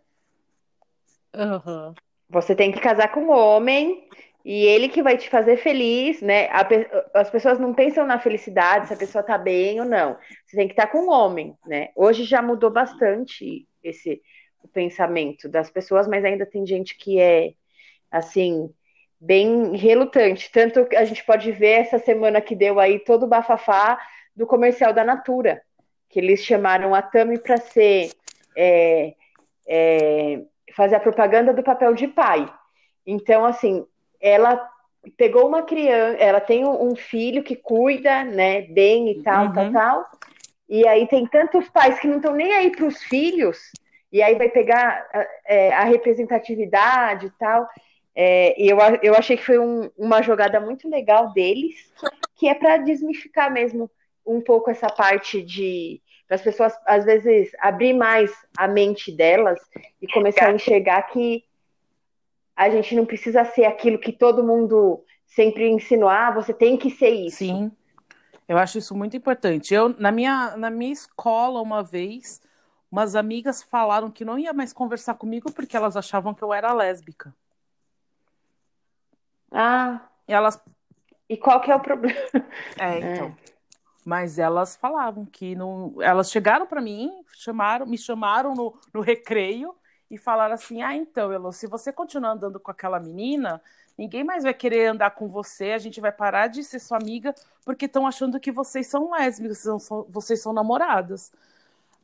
Uhum. Você tem que casar com um homem e ele que vai te fazer feliz, né? A, as pessoas não pensam na felicidade, se a pessoa tá bem ou não. Você tem que estar tá com um homem, né? Hoje já mudou bastante esse o pensamento das pessoas, mas ainda tem gente que é assim bem relutante. Tanto que a gente pode ver essa semana que deu aí todo o bafafá do comercial da Natura, que eles chamaram a Tami para ser é, é, fazer a propaganda do papel de pai. Então, assim, ela pegou uma criança, ela tem um filho que cuida, né, bem e tal, uhum. tal, tal. E aí tem tantos pais que não estão nem aí para os filhos, e aí vai pegar é, a representatividade e tal. É, e eu, eu achei que foi um, uma jogada muito legal deles, que é para desmificar mesmo um pouco essa parte de para as pessoas às vezes abrir mais a mente delas e começar a enxergar que a gente não precisa ser aquilo que todo mundo sempre ensinou, ah, você tem que ser isso. Sim. Eu acho isso muito importante. Eu na minha na minha escola uma vez, umas amigas falaram que não ia mais conversar comigo porque elas achavam que eu era lésbica. Ah. E elas. E qual que é o problema? É, então. É. Mas elas falavam que não. Elas chegaram para mim, chamaram, me chamaram no, no recreio e falaram assim: Ah, então, Elo, se você continuar andando com aquela menina, ninguém mais vai querer andar com você, a gente vai parar de ser sua amiga, porque estão achando que vocês são lésbicas, vocês são, vocês são namoradas.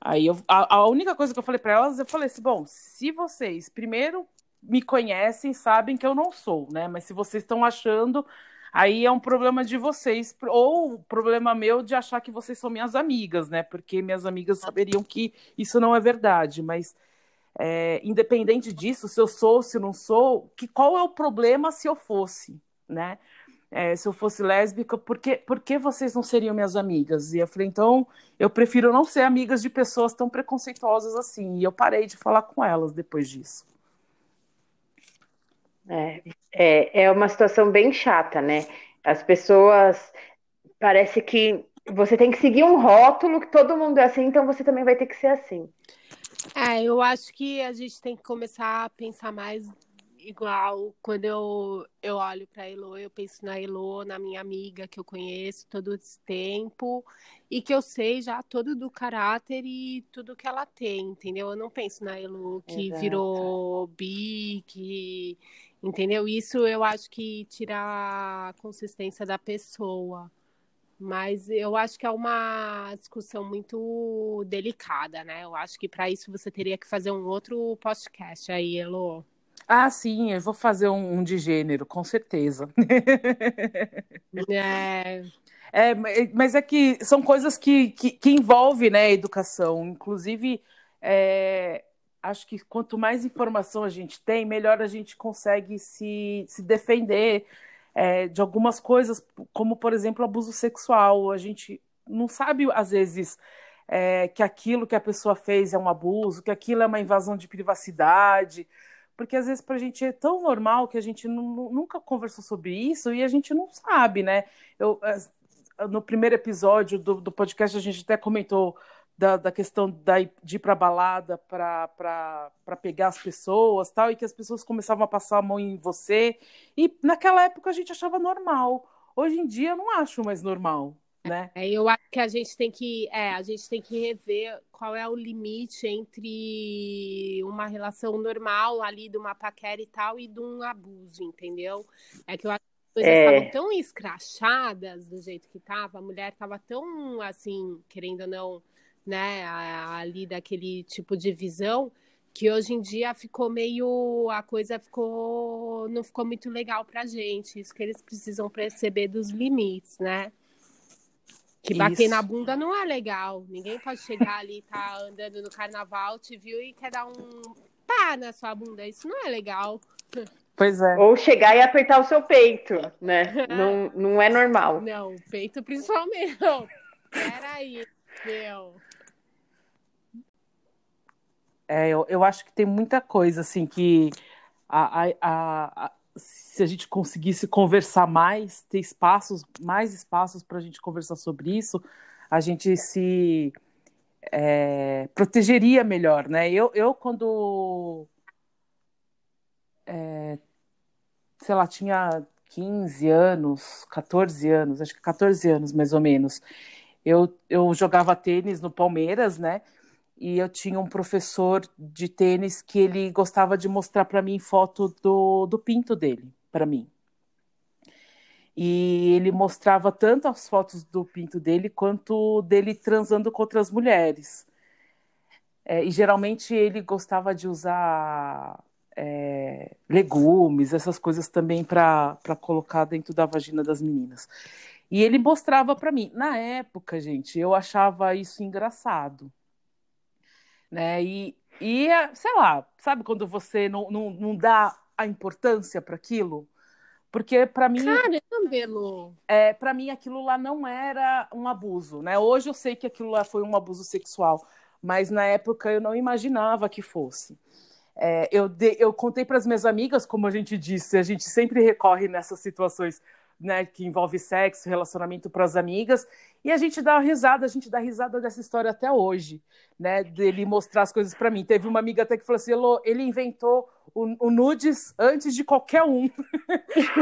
Aí eu, a, a única coisa que eu falei para elas, eu falei assim: bom, se vocês primeiro me conhecem sabem que eu não sou, né? Mas se vocês estão achando, aí é um problema de vocês, ou problema meu de achar que vocês são minhas amigas, né? Porque minhas amigas saberiam que isso não é verdade, mas é, independente disso, se eu sou, se não sou, que qual é o problema se eu fosse, né? É, se eu fosse lésbica, por que, por que vocês não seriam minhas amigas? E eu falei, então, eu prefiro não ser amigas de pessoas tão preconceituosas assim. E eu parei de falar com elas depois disso. É, é, é uma situação bem chata, né? As pessoas parece que você tem que seguir um rótulo que todo mundo é assim, então você também vai ter que ser assim. É, eu acho que a gente tem que começar a pensar mais igual quando eu, eu olho para Elo, eu penso na Elo, na minha amiga que eu conheço todo esse tempo e que eu sei já todo do caráter e tudo que ela tem, entendeu? Eu não penso na Elo que Exato. virou bi, que Entendeu? Isso eu acho que tira a consistência da pessoa. Mas eu acho que é uma discussão muito delicada, né? Eu acho que para isso você teria que fazer um outro podcast aí, Elo. Ah, sim, eu vou fazer um, um de gênero, com certeza. É. É, mas é que são coisas que, que, que envolvem né, a educação. Inclusive, é, acho que quanto mais informação a gente tem, melhor a gente consegue se, se defender é, de algumas coisas, como, por exemplo, abuso sexual. A gente não sabe, às vezes, é, que aquilo que a pessoa fez é um abuso, que aquilo é uma invasão de privacidade. Porque às vezes para a gente é tão normal que a gente nunca conversou sobre isso e a gente não sabe, né? Eu, no primeiro episódio do, do podcast a gente até comentou da, da questão da, de ir para balada para pegar as pessoas tal, e que as pessoas começavam a passar a mão em você. E naquela época a gente achava normal. Hoje em dia eu não acho mais normal. Né? É, eu acho que a gente tem que é, a gente tem que rever qual é o limite entre uma relação normal ali de uma paquera e tal e de um abuso, entendeu? É que eu acho que as coisas é. estavam tão escrachadas do jeito que estava, a mulher estava tão assim, querendo ou não, né, ali daquele tipo de visão, que hoje em dia ficou meio a coisa ficou não ficou muito legal pra gente. Isso que eles precisam perceber dos limites, né? Que bater Isso. na bunda não é legal. Ninguém pode chegar ali, tá andando no carnaval, te viu e quer dar um pá na sua bunda. Isso não é legal. Pois é. Ou chegar e apertar o seu peito, né? não, não é normal. Não, peito principalmente. Não. Peraí, meu. É, eu, eu acho que tem muita coisa assim que a, a, a, se a gente conseguisse conversar mais, ter espaços, mais espaços para a gente conversar sobre isso, a gente se é, protegeria melhor, né? Eu, eu quando é, sei lá, tinha 15 anos, 14 anos, acho que 14 anos mais ou menos. Eu, eu jogava tênis no Palmeiras, né? E eu tinha um professor de tênis que ele gostava de mostrar para mim foto do, do pinto dele, para mim. E ele mostrava tanto as fotos do pinto dele quanto dele transando com outras mulheres. É, e geralmente ele gostava de usar é, legumes, essas coisas também para colocar dentro da vagina das meninas. E ele mostrava para mim. Na época, gente, eu achava isso engraçado. Né? E, e sei lá, sabe quando você não, não, não dá a importância para aquilo? Porque para mim. Caramba, É, para mim aquilo lá não era um abuso, né? Hoje eu sei que aquilo lá foi um abuso sexual, mas na época eu não imaginava que fosse. É, eu, de, eu contei para as minhas amigas, como a gente disse, a gente sempre recorre nessas situações né, que envolve sexo, relacionamento para as amigas, e a gente dá risada, a gente dá risada dessa história até hoje, né, dele mostrar as coisas para mim. Teve uma amiga até que falou assim, ele inventou o, o nudes antes de qualquer um.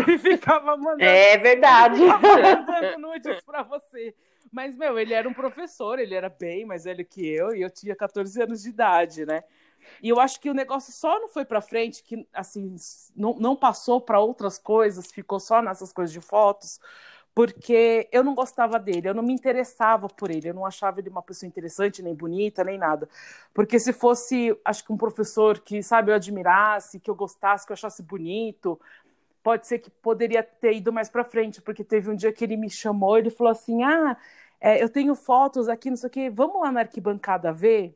ele ficava mandando. É verdade. mandando nudes para você. Mas, meu, ele era um professor, ele era bem mais velho que eu, e eu tinha 14 anos de idade, né? E eu acho que o negócio só não foi para frente, que assim, não, não passou para outras coisas, ficou só nessas coisas de fotos, porque eu não gostava dele, eu não me interessava por ele, eu não achava ele uma pessoa interessante, nem bonita, nem nada. Porque se fosse, acho que um professor que, sabe, eu admirasse, que eu gostasse, que eu achasse bonito, pode ser que poderia ter ido mais para frente, porque teve um dia que ele me chamou, ele falou assim: "Ah, é, eu tenho fotos aqui, não sei o quê, vamos lá na arquibancada ver?"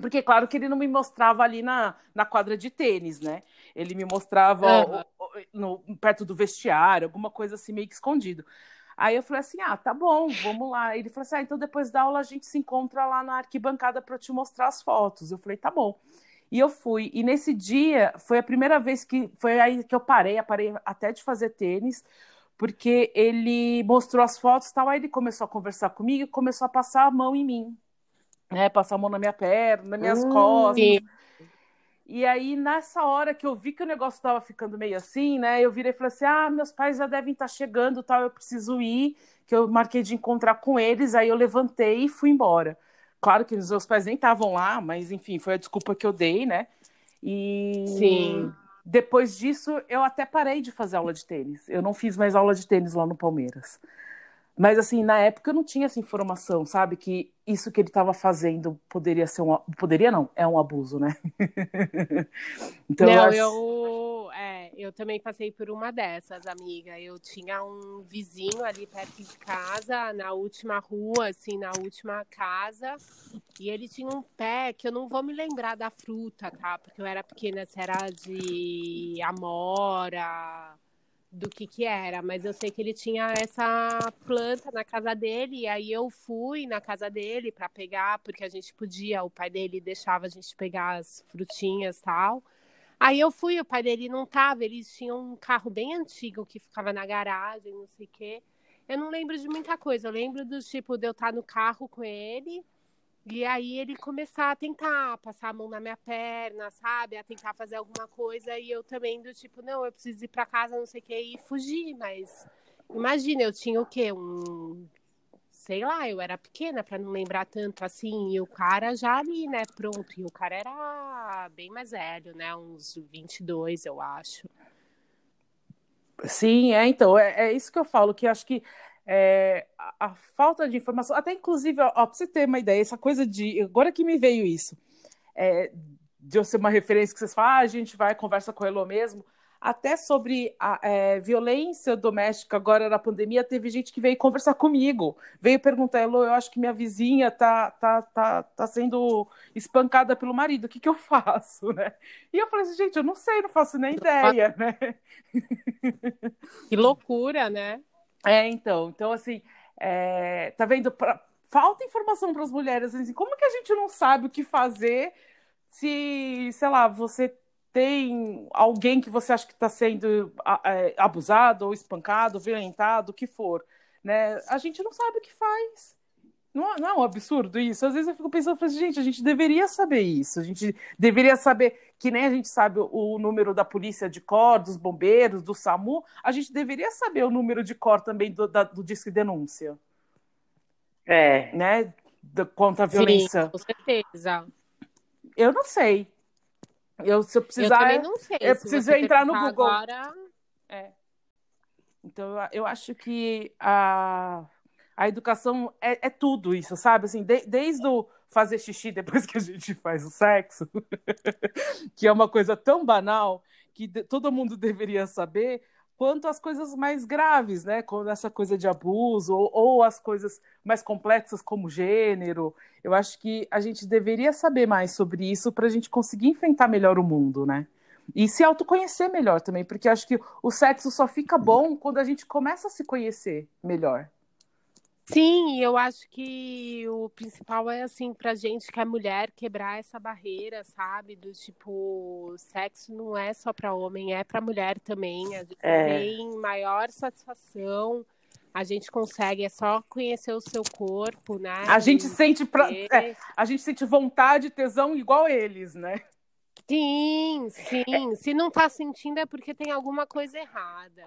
Porque, claro, que ele não me mostrava ali na, na quadra de tênis, né? Ele me mostrava uhum. no, no, perto do vestiário, alguma coisa assim, meio que escondido. Aí eu falei assim: ah, tá bom, vamos lá. Ele falou assim: ah, então depois da aula a gente se encontra lá na arquibancada para eu te mostrar as fotos. Eu falei: tá bom. E eu fui. E nesse dia foi a primeira vez que foi aí que eu parei, parei até de fazer tênis, porque ele mostrou as fotos tal. Aí ele começou a conversar comigo e começou a passar a mão em mim né, passar a mão na minha perna, nas minhas hum, costas. Sim. E aí, nessa hora que eu vi que o negócio estava ficando meio assim, né? Eu virei e falei assim: ah, meus pais já devem estar tá chegando, tal, eu preciso ir, que eu marquei de encontrar com eles. Aí eu levantei e fui embora. Claro que os meus pais nem estavam lá, mas enfim, foi a desculpa que eu dei, né? E Sim. depois disso, eu até parei de fazer aula de tênis. Eu não fiz mais aula de tênis lá no Palmeiras. Mas, assim, na época eu não tinha essa informação, sabe? Que isso que ele estava fazendo poderia ser um. Poderia não, é um abuso, né? então, não, eu, eu, é, eu também passei por uma dessas, amiga. Eu tinha um vizinho ali perto de casa, na última rua, assim, na última casa. E ele tinha um pé que eu não vou me lembrar da fruta, tá? Porque eu era pequena, se era de amora do que que era, mas eu sei que ele tinha essa planta na casa dele, e aí eu fui na casa dele para pegar, porque a gente podia, o pai dele deixava a gente pegar as frutinhas tal. Aí eu fui, o pai dele não tava, eles tinham um carro bem antigo que ficava na garagem, não sei o quê. Eu não lembro de muita coisa, eu lembro do tipo de eu estar no carro com ele, e aí ele começar a tentar passar a mão na minha perna, sabe? A tentar fazer alguma coisa e eu também do tipo, não, eu preciso ir para casa, não sei o que, e fugir, mas imagina, eu tinha o quê? Um sei lá, eu era pequena para não lembrar tanto assim, e o cara já ali, né, pronto, e o cara era bem mais velho, né, uns 22, eu acho. Sim, é, então, é, é isso que eu falo, que acho que é, a, a, falta de informação, até inclusive, ó, pra você ter uma ideia, essa coisa de. Agora que me veio isso, é, de eu ser uma referência que vocês falam, ah, a gente vai, conversa com o mesmo. Até sobre a é, violência doméstica agora na pandemia, teve gente que veio conversar comigo, veio perguntar, Elo, eu acho que minha vizinha tá, tá, tá, tá sendo espancada pelo marido, o que, que eu faço, né? E eu falei assim, gente, eu não sei, não faço nem ideia, né? Que loucura, né? É, então, então assim, é, tá vendo? Pra, falta informação para as mulheres. Assim, como que a gente não sabe o que fazer se, sei lá, você tem alguém que você acha que está sendo é, abusado, ou espancado, violentado, o que for, né? A gente não sabe o que faz. Não, não é um absurdo isso? Às vezes eu fico pensando, assim, gente, a gente deveria saber isso. A gente deveria saber que nem a gente sabe o número da polícia de cor, dos bombeiros, do SAMU, a gente deveria saber o número de cor também do, da, do Disque Denúncia. É. Né? Do, contra a violência. Sim, com certeza. Eu não sei. Eu, se eu precisar. Eu também não sei. Eu preciso entrar no Google. Agora... É. Então, eu acho que a, a educação é, é tudo isso, sabe? Assim, de, desde o fazer xixi depois que a gente faz o sexo, que é uma coisa tão banal que todo mundo deveria saber, quanto as coisas mais graves, né? Como essa coisa de abuso, ou, ou, as coisas mais complexas como gênero. Eu acho que a gente deveria saber mais sobre isso para a gente conseguir enfrentar melhor o mundo, né? E se autoconhecer melhor também, porque acho que o sexo só fica bom quando a gente começa a se conhecer melhor. Sim, eu acho que o principal é assim pra gente que é mulher quebrar essa barreira, sabe? Do tipo, sexo não é só para homem, é para mulher também. A gente é. tem maior satisfação. A gente consegue, é só conhecer o seu corpo, né? A gente e sente pra, é, a gente sente vontade, tesão igual eles, né? Sim, sim. Se não tá sentindo é porque tem alguma coisa errada.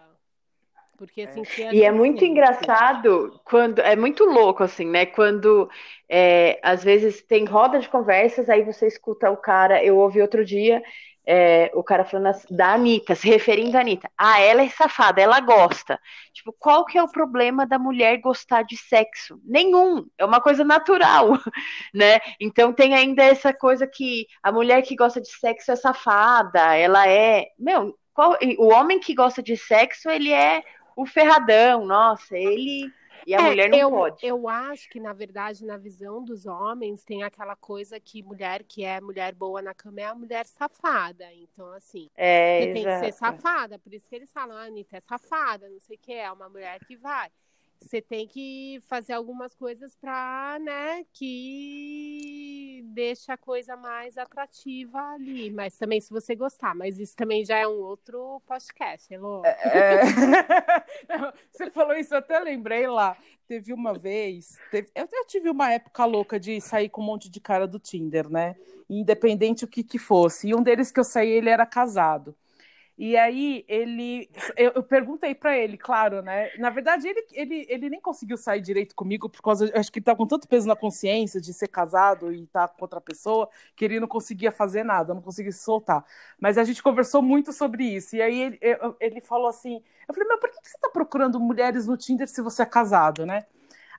Porque assim, é. E é muito engraçado quando é muito louco assim, né? Quando é, às vezes tem roda de conversas, aí você escuta o cara. Eu ouvi outro dia é, o cara falando da Anitta, se referindo à Anitta. Ah, ela é safada, ela gosta. Tipo, qual que é o problema da mulher gostar de sexo? Nenhum, é uma coisa natural, né? Então tem ainda essa coisa que a mulher que gosta de sexo é safada, ela é. Meu, qual... o homem que gosta de sexo, ele é o ferradão, nossa, ele e a é, mulher não eu, pode. Eu acho que, na verdade, na visão dos homens, tem aquela coisa que mulher que é mulher boa na cama é a mulher safada. Então, assim, é, você tem que ser safada. Por isso que eles falam, a Anitta é safada, não sei o que, é uma mulher que vai você tem que fazer algumas coisas para, né, que deixa a coisa mais atrativa ali. Mas também se você gostar, mas isso também já é um outro podcast, Elô. É... é. você falou isso, eu até lembrei lá. Teve uma vez, teve... eu até tive uma época louca de sair com um monte de cara do Tinder, né? Independente o que que fosse. E um deles que eu saí, ele era casado. E aí ele, eu, eu perguntei para ele, claro, né? Na verdade ele, ele, ele nem conseguiu sair direito comigo por causa, acho que ele tá com tanto peso na consciência de ser casado e estar tá com outra pessoa que ele não conseguia fazer nada, não conseguia se soltar. Mas a gente conversou muito sobre isso. E aí ele, ele falou assim, eu falei, mas por que você tá procurando mulheres no Tinder se você é casado, né?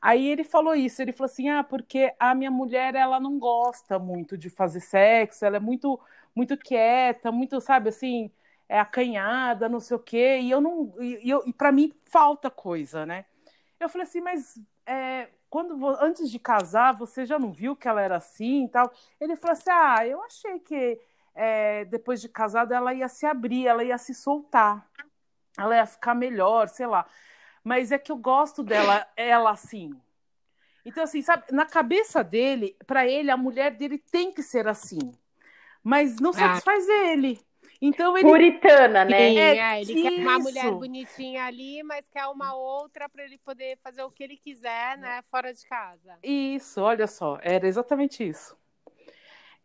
Aí ele falou isso, ele falou assim, ah, porque a minha mulher ela não gosta muito de fazer sexo, ela é muito muito quieta, muito, sabe, assim, é acanhada, não sei o quê, e eu não. E, eu, e para mim falta coisa, né? Eu falei assim, mas é, quando antes de casar, você já não viu que ela era assim e tal? Ele falou assim: ah, eu achei que é, depois de casada ela ia se abrir, ela ia se soltar, ela ia ficar melhor, sei lá. Mas é que eu gosto dela, ela assim. Então, assim, sabe, na cabeça dele, para ele, a mulher dele tem que ser assim. Mas não ah. satisfaz ah. ele. Então ele. Puritana, né? Sim, é, ele Isso. quer uma mulher bonitinha ali, mas quer uma outra para ele poder fazer o que ele quiser, né? Fora de casa. Isso, olha só, era exatamente isso.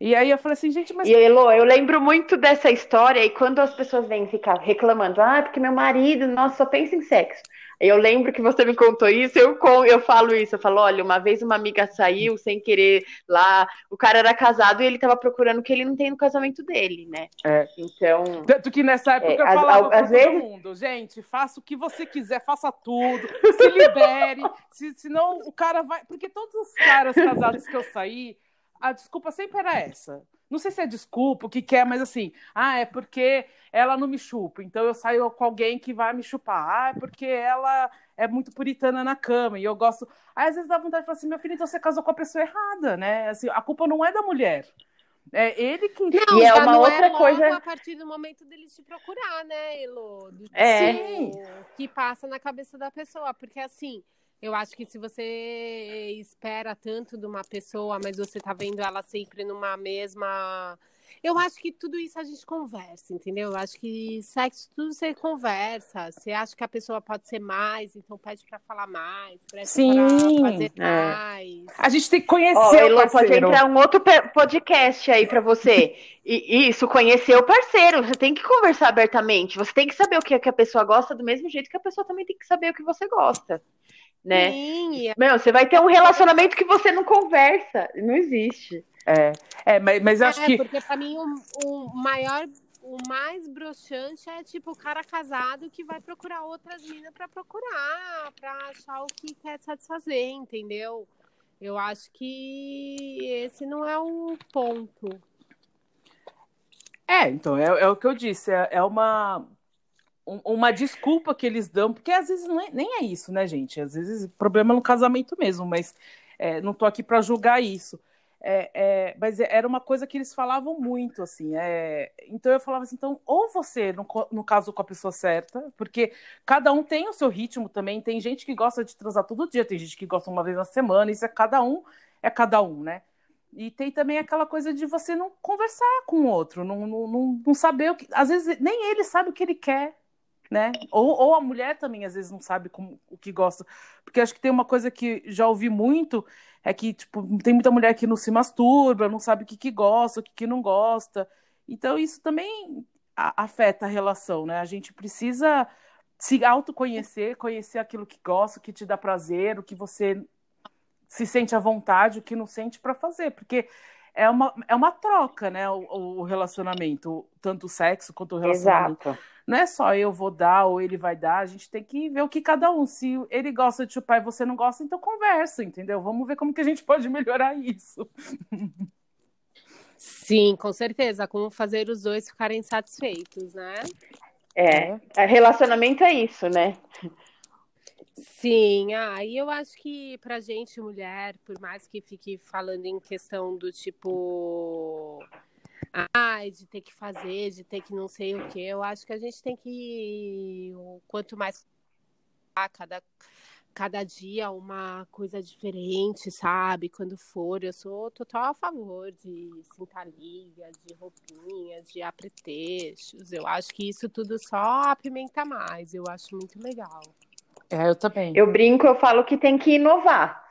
E aí eu falei assim, gente, mas. E Elo, eu lembro muito dessa história, e quando as pessoas vêm ficar reclamando, ah, porque meu marido, nossa, só pensa em sexo. Eu lembro que você me contou isso, eu, eu falo isso, eu falo, olha, uma vez uma amiga saiu sem querer lá, o cara era casado e ele tava procurando o que ele não tem no casamento dele, né? É. Então. Tanto que nessa época é, eu falava às, pra todo vezes... mundo, gente, faça o que você quiser, faça tudo, se libere, se, senão o cara vai. Porque todos os caras casados que eu saí, a desculpa sempre era essa. Não sei se é desculpa, o que quer, é, mas assim, ah, é porque ela não me chupa, então eu saio com alguém que vai me chupar. Ah, é porque ela é muito puritana na cama e eu gosto. Aí às vezes dá vontade de falar assim, meu filho, então você casou com a pessoa errada, né? Assim, a culpa não é da mulher. É ele que. Não, e é uma é outra é coisa. A partir do momento dele te procurar, né, Elo? Do é. Tipo, que passa na cabeça da pessoa. Porque assim, eu acho que se você espera tanto de uma pessoa, mas você tá vendo ela sempre numa mesma Eu acho que tudo isso a gente conversa, entendeu? Eu acho que sexo, tudo você conversa. Você acha que a pessoa pode ser mais, então pede para falar mais, Sim, pra fazer é. mais. A gente tem que conhecer oh, o parceiro. Pode entrar um outro podcast aí para você. E, isso, conhecer o parceiro. Você tem que conversar abertamente. Você tem que saber o que, que a pessoa gosta do mesmo jeito que a pessoa também tem que saber o que você gosta. Né? Sim. Meu, você vai ter um relacionamento que você não conversa. Não existe. É, é mas, mas acho é, que. Porque pra mim o, o maior o mais broxante é tipo o cara casado que vai procurar outras minas para procurar, para achar o que quer satisfazer, entendeu? Eu acho que esse não é o ponto. É, então, é, é o que eu disse, é, é uma, um, uma desculpa que eles dão, porque às vezes é, nem é isso, né, gente? Às vezes o problema é no casamento mesmo, mas é, não tô aqui para julgar isso. É, é, mas era uma coisa que eles falavam muito, assim. É, então eu falava assim, então, ou você no, no caso com a pessoa certa, porque cada um tem o seu ritmo também. Tem gente que gosta de transar todo dia, tem gente que gosta uma vez na semana, isso é cada um, é cada um, né? E tem também aquela coisa de você não conversar com o outro, não, não, não, não saber o que. Às vezes nem ele sabe o que ele quer, né? Ou, ou a mulher também às vezes não sabe como, o que gosta. Porque acho que tem uma coisa que já ouvi muito é que, tipo, tem muita mulher que não se masturba, não sabe o que, que gosta, o que, que não gosta. Então, isso também afeta a relação, né? A gente precisa se autoconhecer, conhecer aquilo que gosta, o que te dá prazer, o que você se sente à vontade, o que não sente para fazer, porque é uma, é uma troca, né? O, o relacionamento, tanto o sexo quanto o relacionamento. Exato. Não é só eu vou dar ou ele vai dar, a gente tem que ver o que cada um. Se ele gosta de chupar e você não gosta, então conversa, entendeu? Vamos ver como que a gente pode melhorar isso. Sim, com certeza. Como fazer os dois ficarem satisfeitos, né? É, é. relacionamento é isso, né? Sim, aí ah, eu acho que pra gente, mulher, por mais que fique falando em questão do tipo ai, de ter que fazer, de ter que não sei o que. Eu acho que a gente tem que, quanto mais cada, cada dia uma coisa diferente, sabe? Quando for, eu sou total a favor de liga, de roupinha, de apetrechos. Eu acho que isso tudo só apimenta mais. Eu acho muito legal. É, eu também. Eu brinco, eu falo que tem que inovar.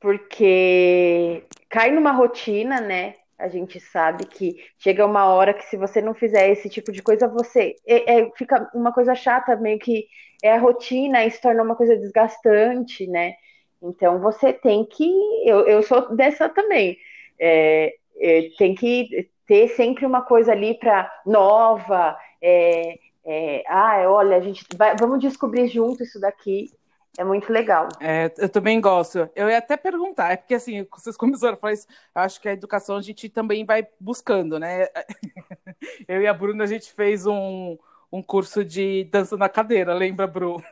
Porque cai numa rotina, né? A gente sabe que chega uma hora que se você não fizer esse tipo de coisa, você é, é, fica uma coisa chata, meio que é a rotina e se torna uma coisa desgastante, né? Então você tem que. Eu, eu sou dessa também. É, é tem que ter sempre uma coisa ali para nova. É, é, ah, olha, a gente vai, vamos descobrir junto isso daqui. É muito legal. É, eu também gosto. Eu ia até perguntar, é porque assim, vocês começaram a falar isso, eu acho que a educação a gente também vai buscando, né? Eu e a Bruna, a gente fez um, um curso de dança na cadeira, lembra, Bru?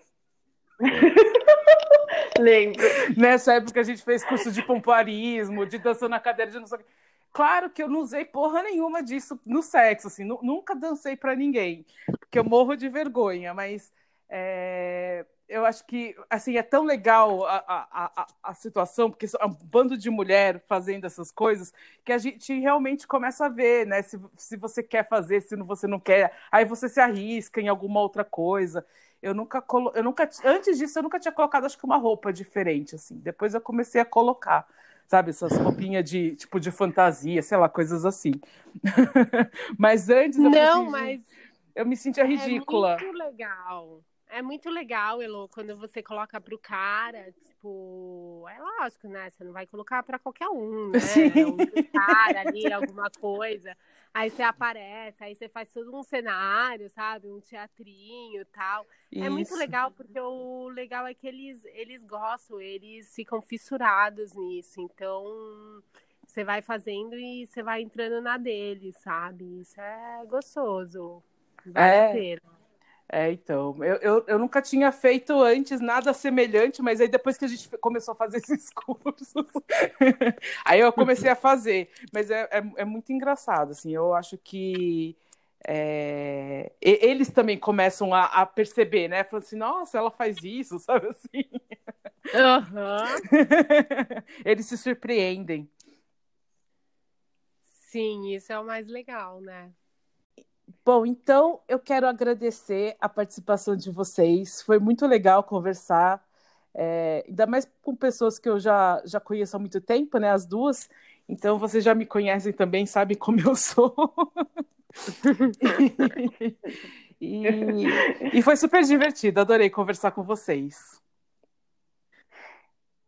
Lembro. Nessa época a gente fez curso de pomparismo, de dança na cadeira, de não sei o Claro que eu não usei porra nenhuma disso no sexo, assim, nunca dancei para ninguém, porque eu morro de vergonha, mas é, eu acho que assim é tão legal a, a, a, a situação, porque é um bando de mulher fazendo essas coisas, que a gente realmente começa a ver, né? Se, se você quer fazer, se você não quer, aí você se arrisca em alguma outra coisa. Eu nunca, colo... eu nunca, antes disso, eu nunca tinha colocado, acho que uma roupa diferente, assim. Depois eu comecei a colocar, sabe, essas roupinhas de tipo de fantasia, sei lá, coisas assim. mas antes eu não, mas eu me sentia ridícula. É muito legal. É muito legal, Elo, quando você coloca pro cara, tipo, é lógico, né? Você não vai colocar para qualquer um, né? Sim. Um cara ali, alguma coisa. Aí você aparece, aí você faz todo um cenário, sabe? Um teatrinho e tal. Isso. É muito legal, porque o legal é que eles, eles gostam, eles ficam fissurados nisso. Então, você vai fazendo e você vai entrando na dele, sabe? Isso é gostoso. Vale é. a pena. É, então, eu, eu, eu, nunca tinha feito antes nada semelhante, mas aí depois que a gente começou a fazer esses cursos, aí eu comecei a fazer. Mas é, é, é muito engraçado, assim, eu acho que é, eles também começam a, a, perceber, né? Falando assim, nossa, ela faz isso, sabe assim? Uhum. eles se surpreendem. Sim, isso é o mais legal, né? Bom, então eu quero agradecer a participação de vocês. Foi muito legal conversar, é, ainda mais com pessoas que eu já, já conheço há muito tempo, né? As duas. Então vocês já me conhecem também, sabem como eu sou. e, e foi super divertido, adorei conversar com vocês.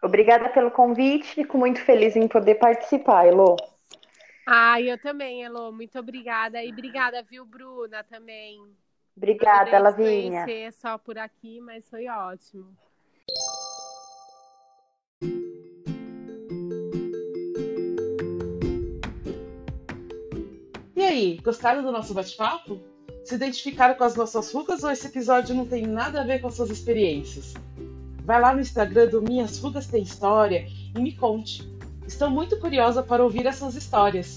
Obrigada pelo convite, fico muito feliz em poder participar, Elo. Ah, eu também, Elo. Muito obrigada. E obrigada, viu, Bruna, também. Obrigada, Lavinha. conhecer só por aqui, mas foi ótimo. E aí, gostaram do nosso bate-papo? Se identificaram com as nossas rugas ou esse episódio não tem nada a ver com as suas experiências? Vai lá no Instagram do Minhas Rugas Tem História e me conte. Estou muito curiosa para ouvir essas histórias.